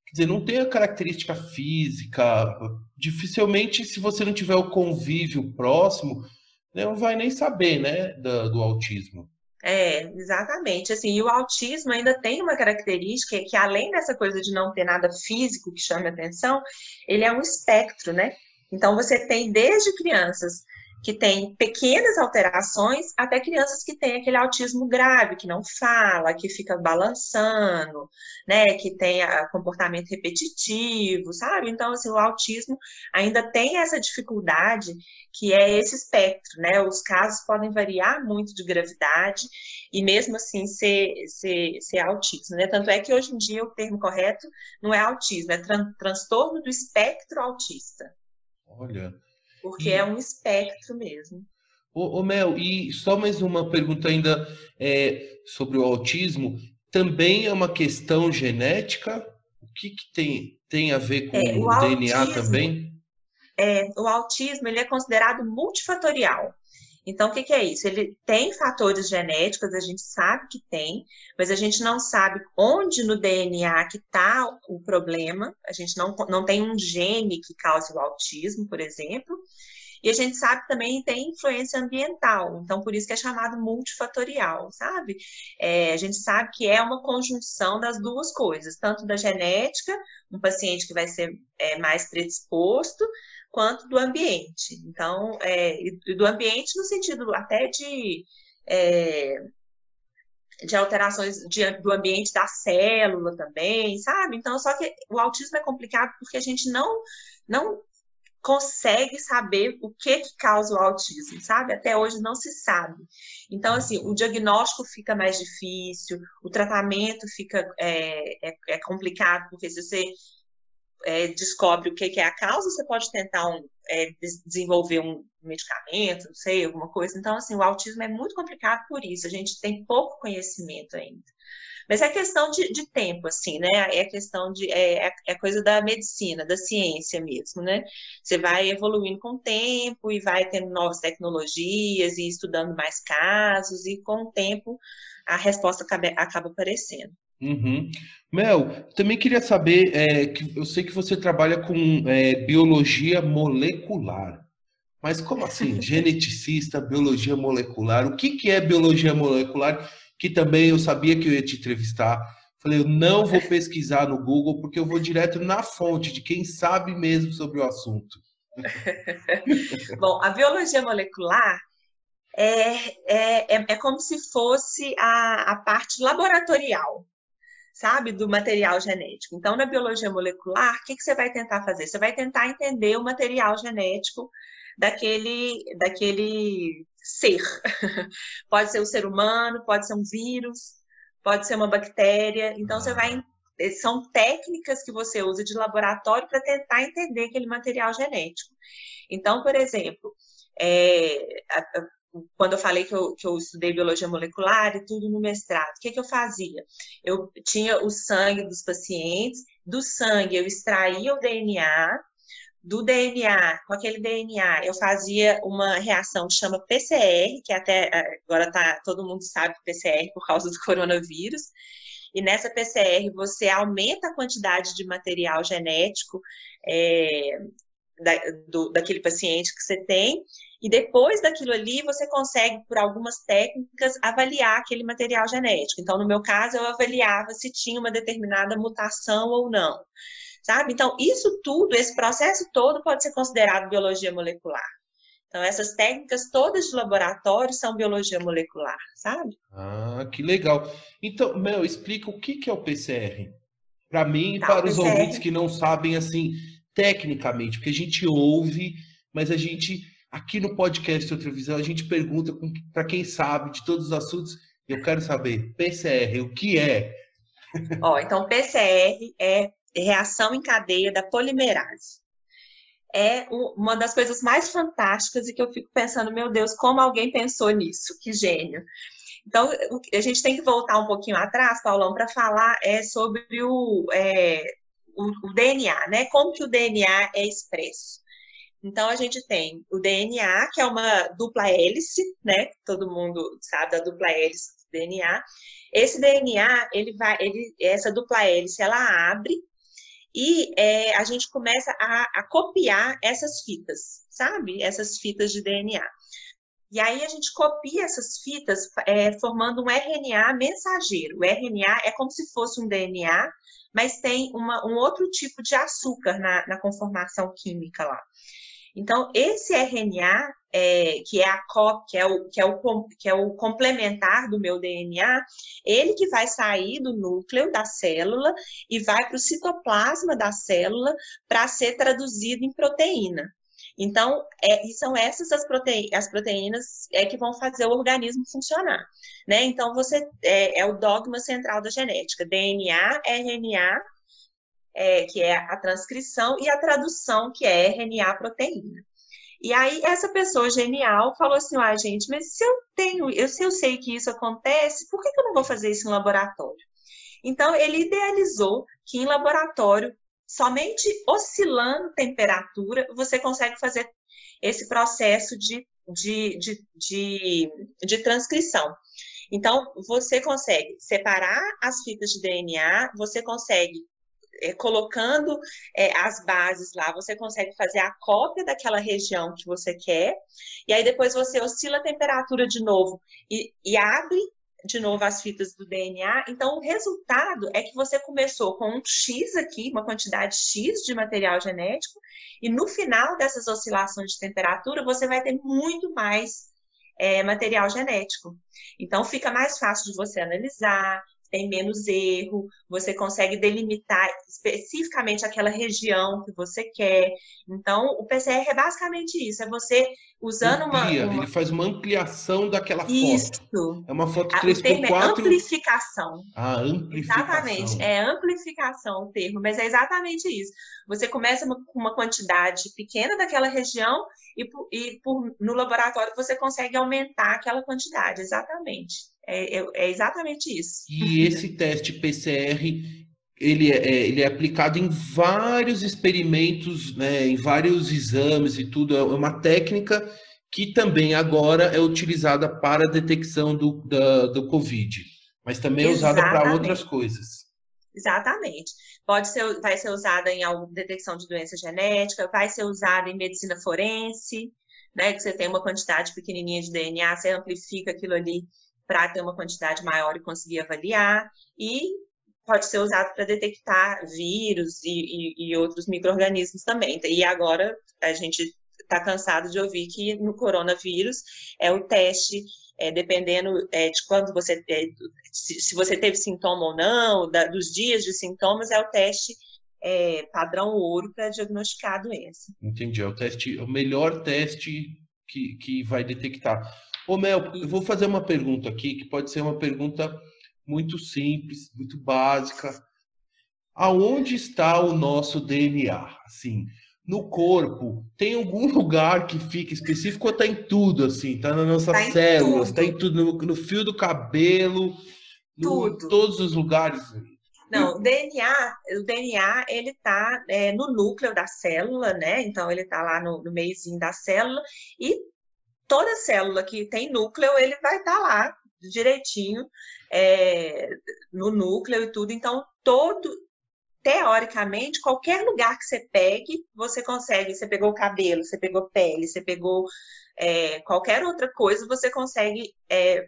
quer dizer, não tem a característica física, dificilmente, se você não tiver o convívio próximo, né, não vai nem saber, né, do, do autismo. É, exatamente. Assim, e o autismo ainda tem uma característica que, além dessa coisa de não ter nada físico que chame atenção, ele é um espectro, né? Então, você tem desde crianças que têm pequenas alterações até crianças que têm aquele autismo grave, que não fala, que fica balançando, né, que tem comportamento repetitivo, sabe? Então, assim, o autismo ainda tem essa dificuldade que é esse espectro, né? Os casos podem variar muito de gravidade e mesmo assim ser, ser, ser autismo, né? Tanto é que hoje em dia o termo correto não é autismo, é tran transtorno do espectro autista. Olha, porque e... é um espectro mesmo. Ô, ô, Mel, e só mais uma pergunta ainda é, sobre o autismo. Também é uma questão genética? O que, que tem, tem a ver com é, o, o DNA autismo, também? É, o autismo ele é considerado multifatorial. Então, o que, que, é isso? Ele tem fatores genéticos, a gente sabe que tem, mas a gente não sabe onde no DNA que está o problema. A gente não, não tem um gene que cause o autismo, por exemplo. E a gente sabe também tem influência ambiental, então por isso que é chamado multifatorial, sabe? É, a gente sabe que é uma conjunção das duas coisas, tanto da genética, um paciente que vai ser é, mais predisposto, quanto do ambiente. Então, é, do ambiente no sentido até de, é, de alterações de, do ambiente da célula também, sabe? Então, só que o autismo é complicado porque a gente não, não consegue saber o que, que causa o autismo, sabe? Até hoje não se sabe. Então, assim, o diagnóstico fica mais difícil, o tratamento fica é, é, é complicado, porque se você é, descobre o que, que, é a causa, você pode tentar um, é, desenvolver um medicamento, não sei, alguma coisa. Então, assim, o autismo é muito complicado por isso, a gente tem pouco conhecimento ainda. Mas é questão de, de tempo, assim, né? É questão de. É, é, é coisa da medicina, da ciência mesmo, né? Você vai evoluindo com o tempo e vai tendo novas tecnologias e estudando mais casos, e com o tempo a resposta acaba, acaba aparecendo. Uhum. Mel, também queria saber, é, que eu sei que você trabalha com é, biologia molecular. Mas como assim? Geneticista, biologia molecular. O que, que é biologia molecular? Que também eu sabia que eu ia te entrevistar. Falei, eu não vou pesquisar no Google, porque eu vou direto na fonte de quem sabe mesmo sobre o assunto. Bom, a biologia molecular é, é, é, é como se fosse a, a parte laboratorial, sabe, do material genético. Então, na biologia molecular, o que, que você vai tentar fazer? Você vai tentar entender o material genético daquele, daquele ser. pode ser um ser humano, pode ser um vírus, pode ser uma bactéria. Então, você vai. Eh, são técnicas que você usa de laboratório para tentar entender aquele material genético. Então, por exemplo, é, a, a, quando eu falei que eu, que eu estudei biologia molecular e tudo no mestrado, o que, que eu fazia? Eu tinha o sangue dos pacientes, do sangue eu extraía o DNA, do DNA, com aquele DNA, eu fazia uma reação que chama PCR, que até agora tá, todo mundo sabe PCR por causa do coronavírus. E nessa PCR você aumenta a quantidade de material genético é, da, do, daquele paciente que você tem, e depois daquilo ali você consegue, por algumas técnicas, avaliar aquele material genético. Então, no meu caso, eu avaliava se tinha uma determinada mutação ou não sabe? Então, isso tudo, esse processo todo pode ser considerado biologia molecular. Então, essas técnicas todas de laboratório são biologia molecular, sabe? Ah, que legal. Então, Mel, explica o que é o PCR. Para mim e tá, para os PCR... ouvintes que não sabem, assim, tecnicamente, porque a gente ouve, mas a gente, aqui no podcast Outra Visão, a gente pergunta para quem sabe de todos os assuntos. Eu quero saber, PCR, o que é? Ó, então, PCR é reação em cadeia da polimerase. É uma das coisas mais fantásticas e que eu fico pensando, meu Deus, como alguém pensou nisso? Que gênio. Então, a gente tem que voltar um pouquinho atrás, Paulão, para falar é, sobre o, é, o, o, DNA, né? Como que o DNA é expresso. Então, a gente tem o DNA, que é uma dupla hélice, né? Todo mundo sabe da dupla hélice do DNA. Esse DNA, ele vai, ele, essa dupla hélice, ela abre e é, a gente começa a, a, copiar essas fitas, sabe? Essas fitas de DNA. E aí a gente copia essas fitas é, formando um RNA mensageiro. O RNA é como se fosse um DNA, mas tem uma, um outro tipo de açúcar na, na conformação química lá. Então, esse RNA, é, que é a COP, que é, o, que, é o, que é o complementar do meu DNA, ele que vai sair do núcleo da célula e vai para o citoplasma da célula para ser traduzido em proteína. Então, é, são essas as, proteínas, as proteínas é, que vão fazer o organismo funcionar. Né? Então, você é, é o dogma central da genética: DNA, RNA é, que é a transcrição, e a tradução, que é RNA proteína. E aí, essa pessoa genial falou assim: ah, gente, mas se eu tenho, eu, se eu sei que isso acontece, por que, que eu não vou fazer isso em laboratório? Então, ele idealizou que em laboratório, somente oscilando temperatura, você consegue fazer esse processo de, de, de, de, de transcrição. Então, você consegue separar as fitas de DNA, você consegue é, colocando é, as bases lá, você consegue fazer a cópia daquela região que você quer, e aí depois você oscila a temperatura de novo e, e abre de novo as fitas do DNA. Então, o resultado é que você começou com um X aqui, uma quantidade X de material genético, e no final dessas oscilações de temperatura, você vai ter muito mais é, material genético. Então, fica mais fácil de você analisar, tem menos erro, você consegue delimitar especificamente aquela região que você quer. Então, o PCR é basicamente isso, é você usando Amplia, uma, uma, Ele faz uma ampliação daquela isso. foto. É uma foto 3x4. É amplificação. Ah, amplificação. Exatamente, é amplificação o termo, mas é exatamente isso. Você começa com uma quantidade pequena daquela região e, e por, no laboratório você consegue aumentar aquela quantidade, exatamente. É, é, é exatamente isso. E esse teste PCR ele é, é, ele é aplicado em vários experimentos, né, em vários exames e tudo. É uma técnica que também agora é utilizada para a detecção do, da, do Covid, mas também é usada para outras coisas. Exatamente. Pode ser, vai ser usada em detecção de doença genética, vai ser usada em medicina forense, né, que você tem uma quantidade pequenininha de DNA, você amplifica aquilo ali para ter uma quantidade maior e conseguir avaliar, e pode ser usado para detectar vírus e, e, e outros micro-organismos também. E agora a gente está cansado de ouvir que no coronavírus é o teste, é, dependendo é, de quando você, é, se, se, você teve sintoma ou não, da, dos dias de sintomas, é o teste é, padrão ouro para diagnosticar a doença. Entendi, é o teste, o melhor teste que, que vai detectar. Ô Mel, eu vou fazer uma pergunta aqui, que pode ser uma pergunta muito simples, muito básica. Aonde está o nosso DNA? Assim, no corpo, tem algum lugar que fica específico ou está em tudo, assim? Está nas nossas tá células, está em tudo, no, no, fio do cabelo, no, em todos os lugares. Não, o DNA, o DNA ele está é, no núcleo da célula, né? Então ele está lá no, no meiozinho da célula e toda célula que tem núcleo, ele vai estar tá lá direitinho é, no núcleo e tudo. Então, todo, teoricamente, qualquer lugar que você pegue, você consegue. Você pegou o cabelo, você pegou pele, você pegou é, qualquer outra coisa, você consegue é,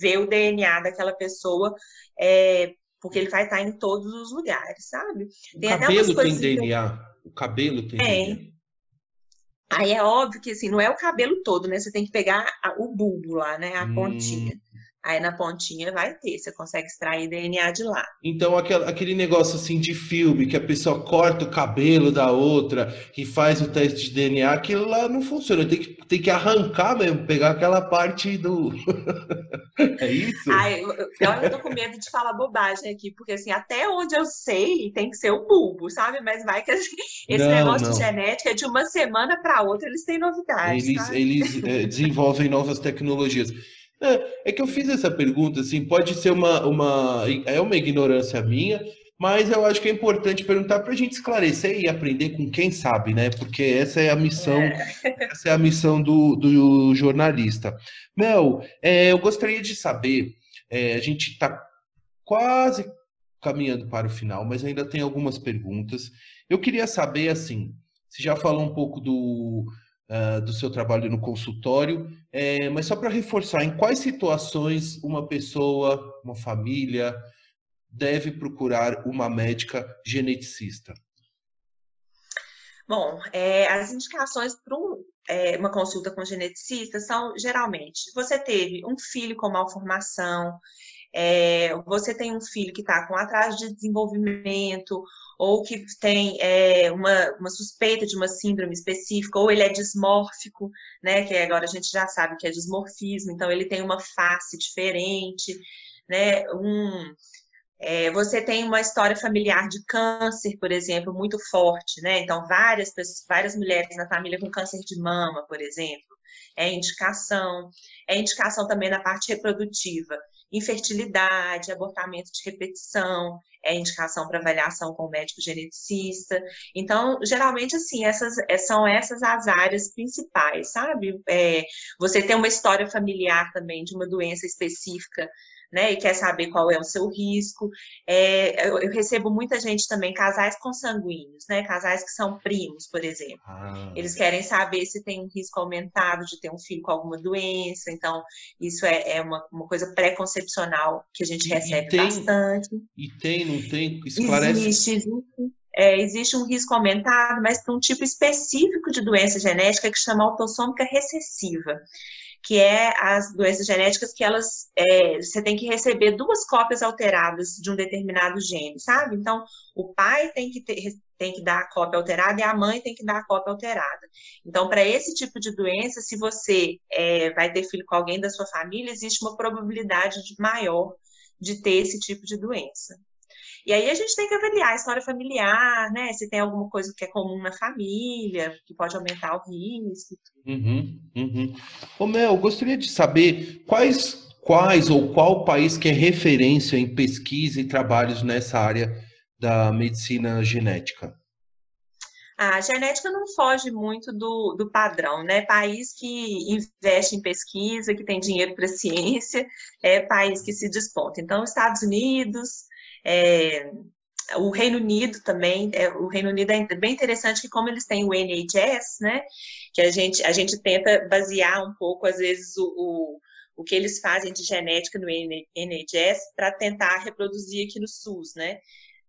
ver o DNA daquela pessoa, é, porque ele vai estar em todos os lugares, sabe? O tem cabelo tem DNA. O cabelo tem DNA. Aí é óbvio que assim, não é o cabelo todo, né? Você tem que pegar o bulbo lá, né? A hum. pontinha. Aí na pontinha vai ter, você consegue extrair DNA de lá. Então aquele negócio assim de filme, que a pessoa corta o cabelo da outra e faz o teste de DNA, aquilo lá não funciona. Tem que, tem que arrancar mesmo, pegar aquela parte do. é isso? Ai, eu, eu tô com medo de falar bobagem aqui, porque assim, até onde eu sei, tem que ser o bulbo, sabe? Mas vai que assim, esse não, negócio não. de genética, de uma semana para outra, eles têm novidades. Eles, eles é, desenvolvem novas tecnologias. É, é que eu fiz essa pergunta, assim, pode ser uma, uma, é uma ignorância minha, mas eu acho que é importante perguntar para a gente esclarecer e aprender com quem sabe, né? Porque essa é a missão, é. essa é a missão do, do jornalista. Mel, é, eu gostaria de saber, é, a gente está quase caminhando para o final, mas ainda tem algumas perguntas. Eu queria saber, assim, você já falou um pouco do, uh, do seu trabalho no consultório, é, mas só para reforçar, em quais situações uma pessoa, uma família, deve procurar uma médica geneticista? Bom, é, as indicações para é, uma consulta com geneticista são geralmente você teve um filho com malformação, é, você tem um filho que está com atraso de desenvolvimento, ou que tem é, uma, uma, suspeita de uma síndrome específica, ou ele é dismórfico, né, que agora a gente já sabe que é dismorfismo, então ele tem uma face diferente, né, um, é, você tem uma história familiar de câncer, por exemplo, muito forte, né, então várias, várias mulheres na família com câncer de mama, por exemplo, é indicação, é indicação também na parte reprodutiva, infertilidade, abortamento de repetição, é indicação para avaliação com o médico geneticista. Então, geralmente, assim, essas é, são essas as áreas principais, sabe? É, você tem uma história familiar também de uma doença específica né, e quer saber qual é o seu risco. É, eu, eu, recebo muita gente também, casais consanguíneos, né, casais que são primos, por exemplo. Ah. Eles querem saber se tem um risco aumentado de ter um filho com alguma doença, então isso é, é uma, uma coisa pré-concepcional que a gente recebe tem, bastante. E tem, não tem? Esclarece. Existe, existe. É, existe um risco aumentado, mas para um tipo específico de doença genética que chama autossômica recessiva que é as doenças genéticas que elas é, você tem que receber duas cópias alteradas de um determinado gene, sabe? Então, o pai tem que ter, tem que dar a cópia alterada e a mãe tem que dar a cópia alterada. Então, para esse tipo de doença, se você é, vai ter filho com alguém da sua família, existe uma probabilidade maior de ter esse tipo de doença. E aí a gente tem que avaliar a história familiar, né? Se tem alguma coisa que é comum na família, que pode aumentar o risco. Uhum, uhum. Ô Mel, gostaria de saber quais, quais ou qual país que é referência em pesquisa e trabalhos nessa área da medicina genética? A genética não foge muito do, do padrão, né? País que investe em pesquisa, que tem dinheiro para ciência, é país que se desponta. Então, Estados Unidos, é, o Reino Unido também, é, o Reino Unido é bem interessante que como eles têm o NHS, né, que a gente, a gente tenta basear um pouco, às vezes, o, o, o que eles fazem de genética no NHS para tentar reproduzir aqui no SUS, né,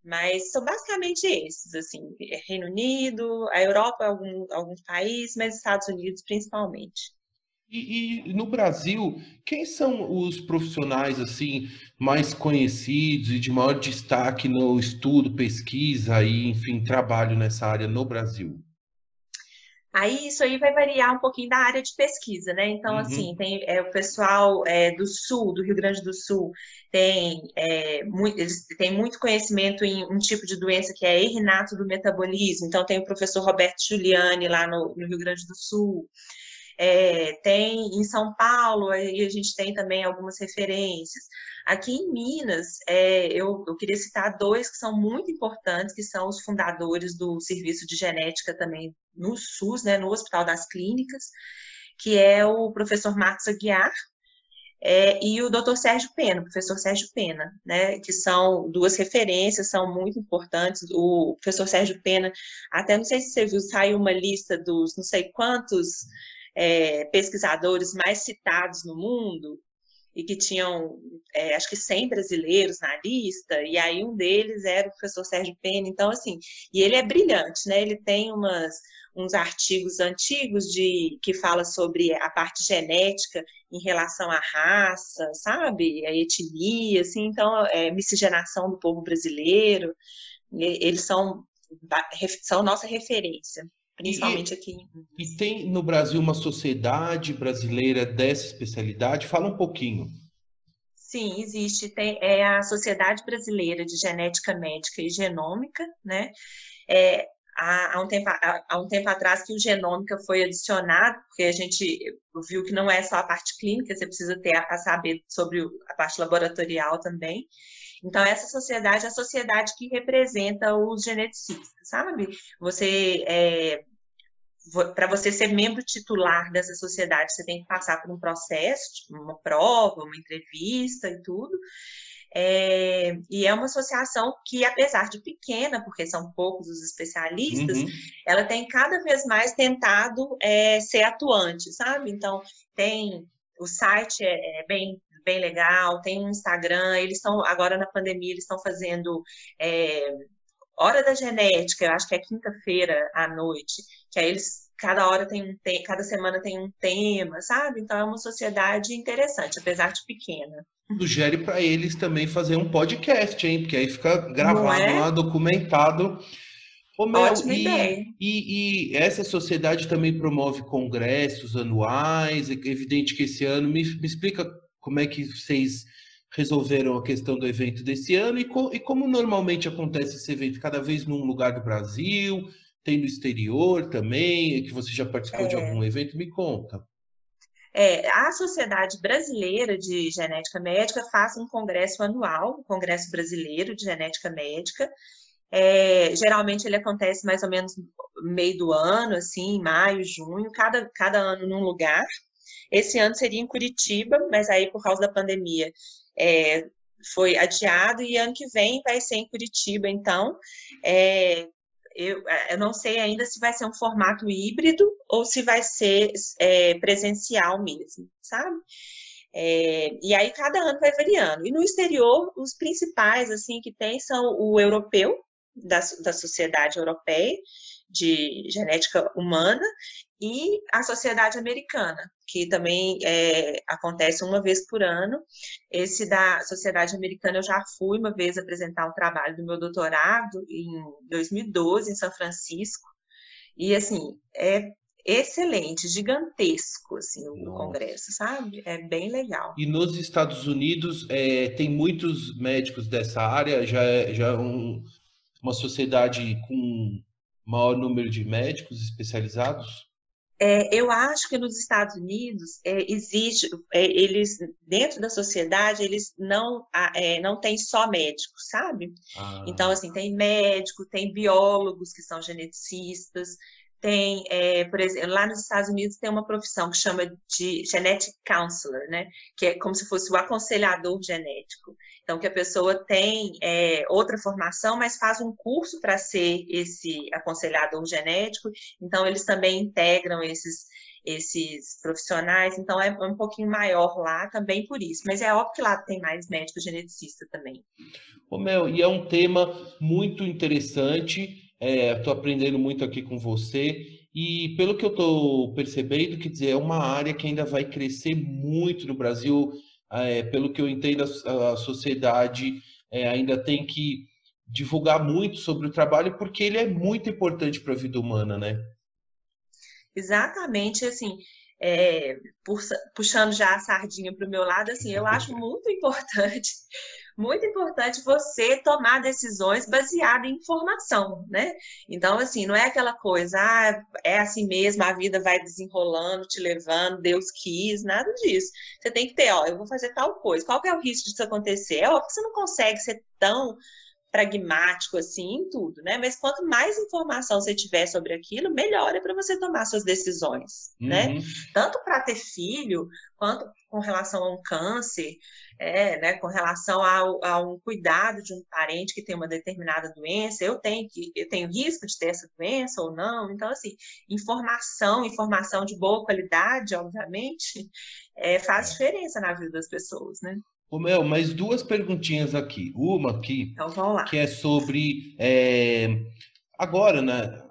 mas são basicamente esses, assim, Reino Unido, a Europa, algum, alguns países, mas Estados Unidos principalmente. E, e, no Brasil, quem são os profissionais assim mais conhecidos e de maior destaque no estudo, pesquisa e, enfim, trabalho nessa área no Brasil? Aí isso aí vai variar um pouquinho da área de pesquisa, né? Então, uhum. assim, tem é, o pessoal é, do sul, do Rio Grande do Sul, tem é, muito, eles têm muito conhecimento em um tipo de doença que é erinato do metabolismo. Então, tem o professor Roberto Giuliani lá no, no Rio Grande do Sul. É, tem em São Paulo, e a gente tem também algumas referências. Aqui em Minas, é, eu, eu, queria citar dois que são muito importantes, que são os fundadores do serviço de genética também no SUS, né, no Hospital das Clínicas, que é o professor Marcos Aguiar, é, e o doutor Sérgio Pena, o professor Sérgio Pena, né, que são duas referências, são muito importantes. O professor Sérgio Pena, até não sei se você viu, saiu uma lista dos não sei quantos é, pesquisadores mais citados no mundo e que tinham, é, acho que 100 brasileiros na lista, e aí um deles era o professor Sérgio Pena, então assim, e ele é brilhante, né, ele tem umas, uns artigos antigos de que fala sobre a parte genética em relação à raça, sabe, a etnia, assim, então, é, miscigenação do povo brasileiro, eles são, são nossa referência principalmente e, aqui. E tem no Brasil uma sociedade brasileira dessa especialidade? Fala um pouquinho. Sim, existe. Tem, é a Sociedade Brasileira de Genética Médica e Genômica, né? É, há, há, um tempo, há, há um tempo atrás que o genômica foi adicionado, porque a gente viu que não é só a parte clínica, você precisa ter a, a saber sobre a parte laboratorial também. Então, essa sociedade é a sociedade que representa os geneticistas, sabe? Você é, para você ser membro titular dessa sociedade, você tem que passar por um processo, tipo uma prova, uma entrevista e tudo. É, e é uma associação que, apesar de pequena, porque são poucos os especialistas, uhum. ela tem cada vez mais tentado é, ser atuante, sabe? Então, tem o site é, é bem bem legal, tem um Instagram, eles estão, agora na pandemia, eles estão fazendo é, Hora da Genética, eu acho que é quinta-feira à noite, que aí eles cada hora tem um te cada semana tem um tema, sabe? Então é uma sociedade interessante, apesar de pequena. Sugere para eles também fazer um podcast, hein? Porque aí fica gravado é? lá, documentado. Ô, Mel, Ótima e, ideia. E, e, essa sociedade também promove congressos anuais. É evidente que esse ano me, me explica como é que vocês resolveram a questão do evento desse ano e, co e como normalmente acontece esse evento, cada vez num lugar do Brasil, tem no exterior também, que você já participou é. de algum evento, me conta. É, a Sociedade Brasileira de Genética Médica faz um congresso anual, o Congresso Brasileiro de Genética Médica. É, geralmente ele acontece mais ou menos no meio do ano, assim, maio, junho, cada, cada ano num lugar. Esse ano seria em Curitiba, mas aí por causa da pandemia é, foi adiado e ano que vem vai ser em Curitiba, então. É, eu, eu, não sei ainda se vai ser um formato híbrido ou se vai ser é, presencial mesmo, sabe? É, e aí cada ano vai variando. E no exterior, os principais assim que tem são o europeu, da, da sociedade europeia, de Genética Humana e a Sociedade Americana, que também é, acontece uma vez por ano. Esse da Sociedade Americana eu já fui uma vez apresentar um trabalho do meu doutorado em 2012 em São Francisco. E assim, é excelente, gigantesco assim o Nossa. congresso, sabe? É bem legal. E nos Estados Unidos é, tem muitos médicos dessa área, já é, já é um, uma sociedade com maior número de médicos especializados? É, eu acho que nos Estados Unidos é, existe, é, eles dentro da sociedade eles não é, não tem só médicos, sabe? Ah. Então assim tem médico, tem biólogos que são geneticistas, tem, é, por exemplo, lá nos Estados Unidos tem uma profissão que chama de genetic counselor, né? Que é como se fosse o aconselhador genético. Então, que a pessoa tem é, outra formação, mas faz um curso para ser esse aconselhador genético. Então, eles também integram esses, esses profissionais. Então, é um pouquinho maior lá também por isso. Mas é óbvio que lá tem mais médico geneticista também. Ô, Mel, e é um tema muito interessante Estou é, aprendendo muito aqui com você e pelo que eu estou percebendo, quer dizer, é uma área que ainda vai crescer muito no Brasil. É, pelo que eu entendo, a, a sociedade é, ainda tem que divulgar muito sobre o trabalho porque ele é muito importante para a vida humana, né? Exatamente, assim, é, puxando já a sardinha para o meu lado, assim, eu acho muito importante muito importante você tomar decisões baseadas em informação, né? Então, assim, não é aquela coisa, ah, é assim mesmo, a vida vai desenrolando, te levando, Deus quis, nada disso. Você tem que ter, ó, eu vou fazer tal coisa. Qual é o risco disso acontecer? É óbvio que você não consegue ser tão pragmático assim em tudo, né? Mas quanto mais informação você tiver sobre aquilo, melhor é para você tomar suas decisões, né? uhum. né? Tanto para ter filho, quanto com relação a um câncer, é, né? Com relação a, a, um cuidado de um parente que tem uma determinada doença, eu tenho que eu tenho risco de ter essa doença ou não? Então assim, informação, informação de boa qualidade, obviamente, é, faz é. diferença na vida das pessoas, né? Ô, Mel, mais duas perguntinhas aqui. Uma aqui, então, que é sobre é, agora, né?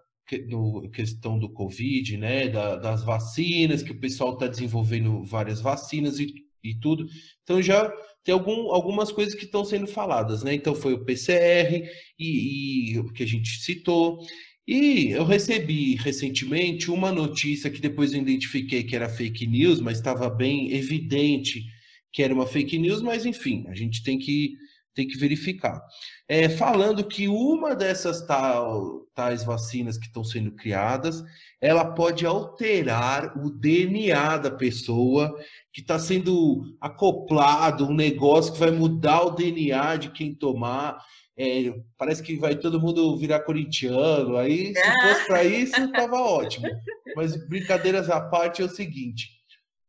No questão do Covid, né? Da, das vacinas, que o pessoal está desenvolvendo várias vacinas e, e tudo. Então já tem algum, algumas coisas que estão sendo faladas, né? Então foi o PCR e, e que a gente citou. E eu recebi recentemente uma notícia que depois eu identifiquei que era fake news, mas estava bem evidente que era uma fake news, mas enfim, a gente tem que, tem que verificar. É, falando que uma dessas tal, tais vacinas que estão sendo criadas, ela pode alterar o DNA da pessoa, que está sendo acoplado, um negócio que vai mudar o DNA de quem tomar. É, parece que vai todo mundo virar corintiano. Aí, se fosse para isso, estava ótimo. Mas brincadeiras à parte, é o seguinte: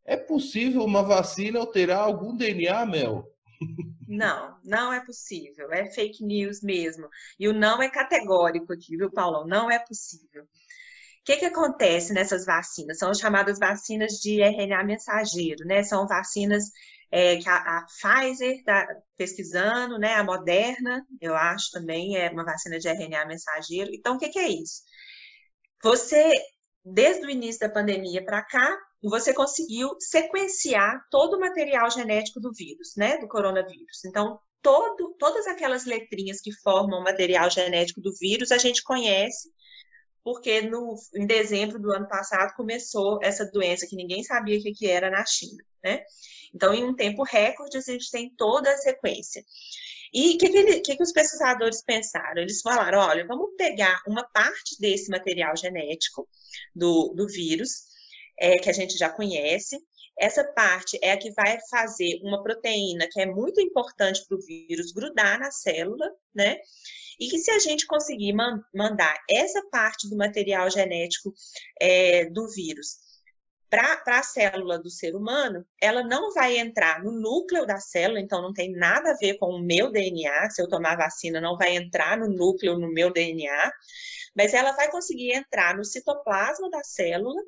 é possível uma vacina alterar algum DNA, Mel? Não, não é possível. É fake news mesmo. E o não é categórico aqui, viu, Paulão? Não é possível. O que, que acontece nessas vacinas? São as chamadas vacinas de RNA mensageiro, né? São vacinas é, que a, a Pfizer está pesquisando, né? A Moderna, eu acho também, é uma vacina de RNA mensageiro. Então, o que, que é isso? Você, desde o início da pandemia para cá, você conseguiu sequenciar todo o material genético do vírus, né, do coronavírus. Então, todo, todas aquelas letrinhas que formam o material genético do vírus a gente conhece, porque no, em dezembro do ano passado começou essa doença que ninguém sabia o que, que era na China, né? Então, em um tempo recorde, a gente tem toda a sequência. E o que, que, que, que, os pesquisadores pensaram? Eles falaram: olha, vamos pegar uma parte desse material genético do, do vírus é, que a gente já conhece. Essa parte é a que vai fazer uma proteína que é muito importante para o vírus grudar na célula, né? E que se a gente conseguir man mandar essa parte do material genético é, do vírus para a célula do ser humano, ela não vai entrar no núcleo da célula, então não tem nada a ver com o meu DNA. Se eu tomar vacina, não vai entrar no núcleo, no meu DNA, mas ela vai conseguir entrar no citoplasma da célula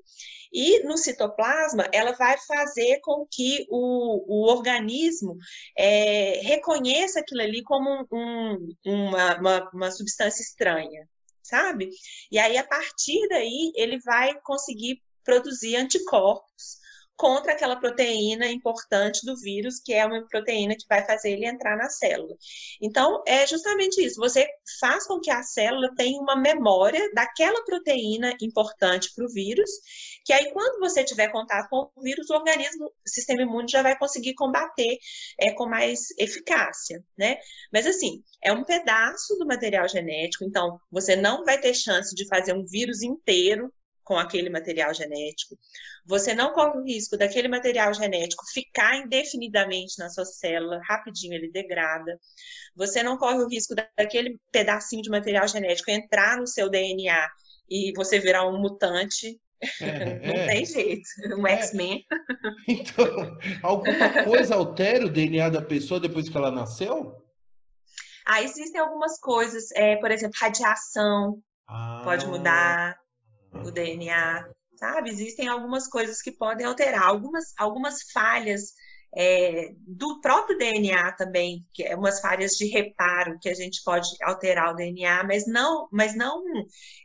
e no citoplasma, ela vai fazer com que o, o organismo é, reconheça aquilo ali como um, uma, uma, uma substância estranha, sabe? E aí, a partir daí, ele vai conseguir produzir anticorpos contra aquela proteína importante do vírus, que é uma proteína que vai fazer ele entrar na célula. Então, é justamente isso. Você faz com que a célula tenha uma memória daquela proteína importante para o vírus, que aí, quando você tiver contato com o vírus, o organismo, o sistema imune já vai conseguir combater é, com mais eficácia, né? Mas, assim, é um pedaço do material genético, então, você não vai ter chance de fazer um vírus inteiro com aquele material genético. Você não corre o risco daquele material genético ficar indefinidamente na sua célula, rapidinho ele degrada. Você não corre o risco daquele pedacinho de material genético entrar no seu DNA e você virar um mutante. É, não é. tem jeito, um é. X-Men. Então, alguma coisa altera o DNA da pessoa depois que ela nasceu? Ah, existem algumas coisas, é, por exemplo, radiação ah. pode mudar o DNA, sabe? Existem algumas coisas que podem alterar, algumas, algumas falhas é, do próprio DNA também, que é umas falhas de reparo que a gente pode alterar o DNA, mas não, mas não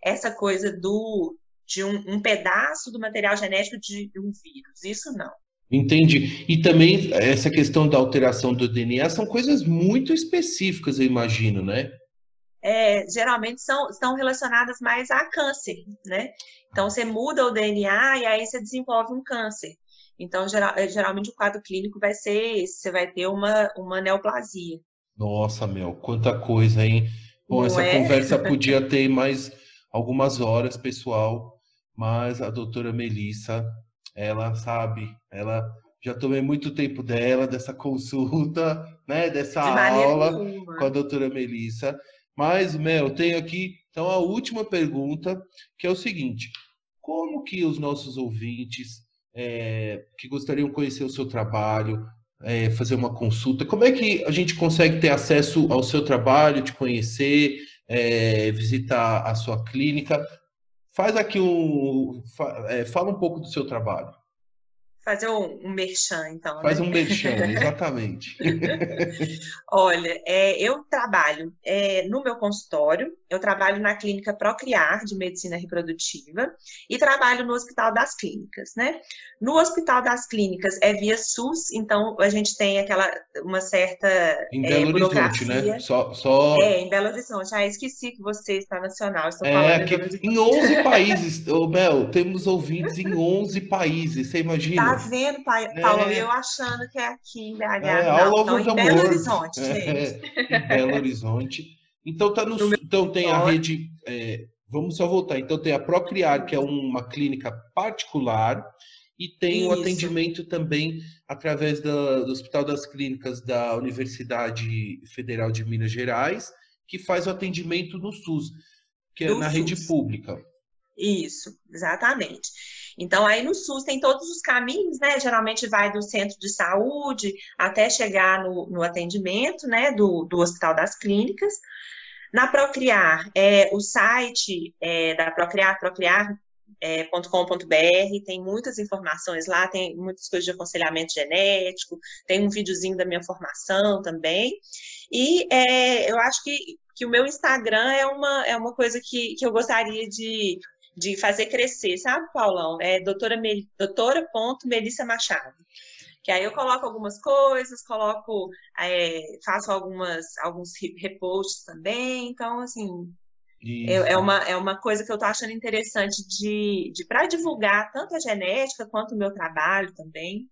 essa coisa do de um, um pedaço do material genético de um vírus. Isso não. Entendi. E também essa questão da alteração do DNA são coisas muito específicas, eu imagino, né? É, geralmente são, estão relacionadas mais a câncer, né? Então, você muda o DNA e aí você desenvolve um câncer. Então, geral, é, geralmente o quadro clínico vai ser esse, você vai ter uma, uma neoplasia. Nossa, Mel, quanta coisa, hein? Bom, Não essa é? conversa podia ter mais algumas horas, pessoal, mas a doutora Melissa, ela sabe, ela já tomei muito tempo dela, dessa consulta, né, dessa De aula com a doutora Melissa. Mas, Mel, tenho aqui então a última pergunta, que é o seguinte: como que os nossos ouvintes é, que gostariam de conhecer o seu trabalho, é, fazer uma consulta, como é que a gente consegue ter acesso ao seu trabalho, te conhecer, é, visitar a sua clínica? Faz aqui um. É, fala um pouco do seu trabalho fazer um, um merchan, então. Faz né? um merchan, exatamente. Olha, é, eu trabalho é, no meu consultório, eu trabalho na clínica Procriar, de Medicina Reprodutiva, e trabalho no Hospital das Clínicas, né? No Hospital das Clínicas é via SUS, então a gente tem aquela, uma certa Em Belo é, Horizonte, né? Só, só... É, em Belo Horizonte. Ah, esqueci que você está nacional, estou é, falando em, em 11 países, ô Bel, temos ouvintes em 11 países, você imagina? Tá vendo, Paulo? É. Eu achando que é aqui em BH. É, não, não, em Belo Horizonte, gente. É, em Belo Horizonte. Então, tá no, no então tem a rede. É, vamos só voltar. Então tem a Procriar, que é uma clínica particular, e tem Isso. o atendimento também através da, do Hospital das Clínicas da Universidade Federal de Minas Gerais, que faz o atendimento no SUS, que é do na SUS. rede pública. Isso, exatamente. Então, aí no SUS tem todos os caminhos, né? Geralmente vai do centro de saúde até chegar no, no atendimento, né? Do, do Hospital das Clínicas. Na Procriar, é, o site é, da Procriar, procriar.com.br, é, tem muitas informações lá, tem muitas coisas de aconselhamento genético, tem um videozinho da minha formação também. E é, eu acho que, que o meu Instagram é uma, é uma coisa que, que eu gostaria de de fazer crescer, sabe, Paulão? É doutora, Mel, doutora ponto Melissa Machado. Que aí eu coloco algumas coisas, coloco, é, faço algumas, alguns reposts também. Então, assim, é, é, uma, é uma coisa que eu tô achando interessante de, de para divulgar tanto a genética quanto o meu trabalho também.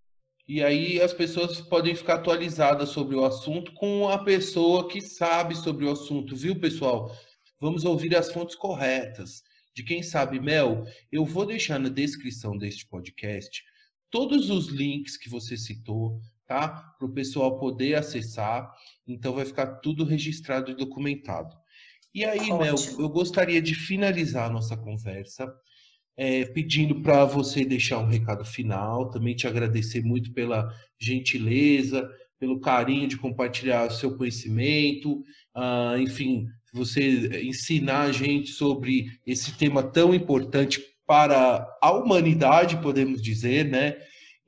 E aí as pessoas podem ficar atualizadas sobre o assunto com a pessoa que sabe sobre o assunto, viu, pessoal? Vamos ouvir as fontes corretas de quem sabe Mel, eu vou deixar na descrição deste podcast todos os links que você citou, tá? Para o pessoal poder acessar. Então vai ficar tudo registrado e documentado. E aí, Ótimo. Mel, eu gostaria de finalizar a nossa conversa é, pedindo para você deixar um recado final, também te agradecer muito pela gentileza, pelo carinho de compartilhar o seu conhecimento, uh, enfim, você ensinar a gente sobre esse tema tão importante para a humanidade, podemos dizer, né?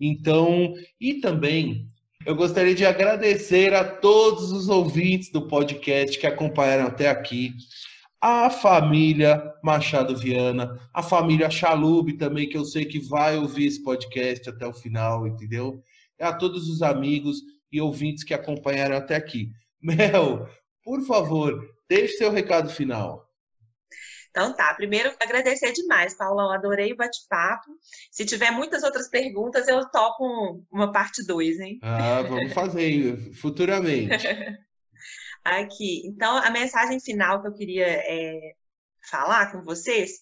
Então, e também eu gostaria de agradecer a todos os ouvintes do podcast que acompanharam até aqui. a família Machado Viana, a família Chalube também, que eu sei que vai ouvir esse podcast até o final, entendeu? E a todos os amigos e ouvintes que acompanharam até aqui. Mel, por favor, deixe seu recado final. Então tá, primeiro agradecer demais, Paulão, adorei o bate-papo. Se tiver muitas outras perguntas, eu topo uma parte 2, hein? Ah, vamos fazer futuramente. Aqui, então a mensagem final que eu queria é, falar com vocês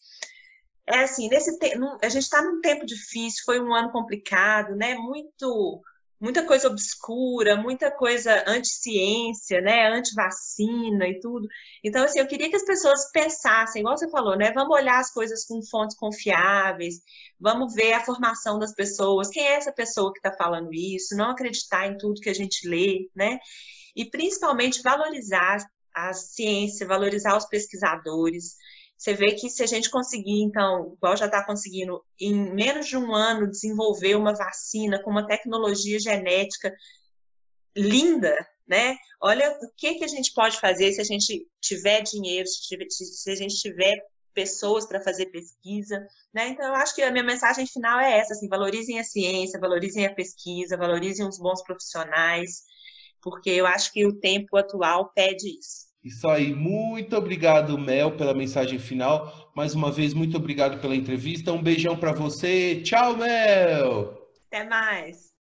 é assim, nesse te... a gente está num tempo difícil, foi um ano complicado, né? Muito muita coisa obscura, muita coisa anti-ciência, né, anti-vacina e tudo. Então, assim, eu queria que as pessoas pensassem, igual você falou, né, vamos olhar as coisas com fontes confiáveis, vamos ver a formação das pessoas, quem é essa pessoa que está falando isso, não acreditar em tudo que a gente lê, né, e principalmente valorizar a ciência, valorizar os pesquisadores, você vê que se a gente conseguir, então, igual já está conseguindo, em menos de um ano, desenvolver uma vacina com uma tecnologia genética linda, né? Olha o que, que a gente pode fazer se a gente tiver dinheiro, se, a gente tiver pessoas para fazer pesquisa, né? Então, eu acho que a minha mensagem final é essa, assim, valorizem a ciência, valorizem a pesquisa, valorizem os bons profissionais, porque eu acho que o tempo atual pede isso. Isso aí, muito obrigado, Mel, pela mensagem final. Mais uma vez, muito obrigado pela entrevista. Um beijão para você. Tchau, Mel. Até mais.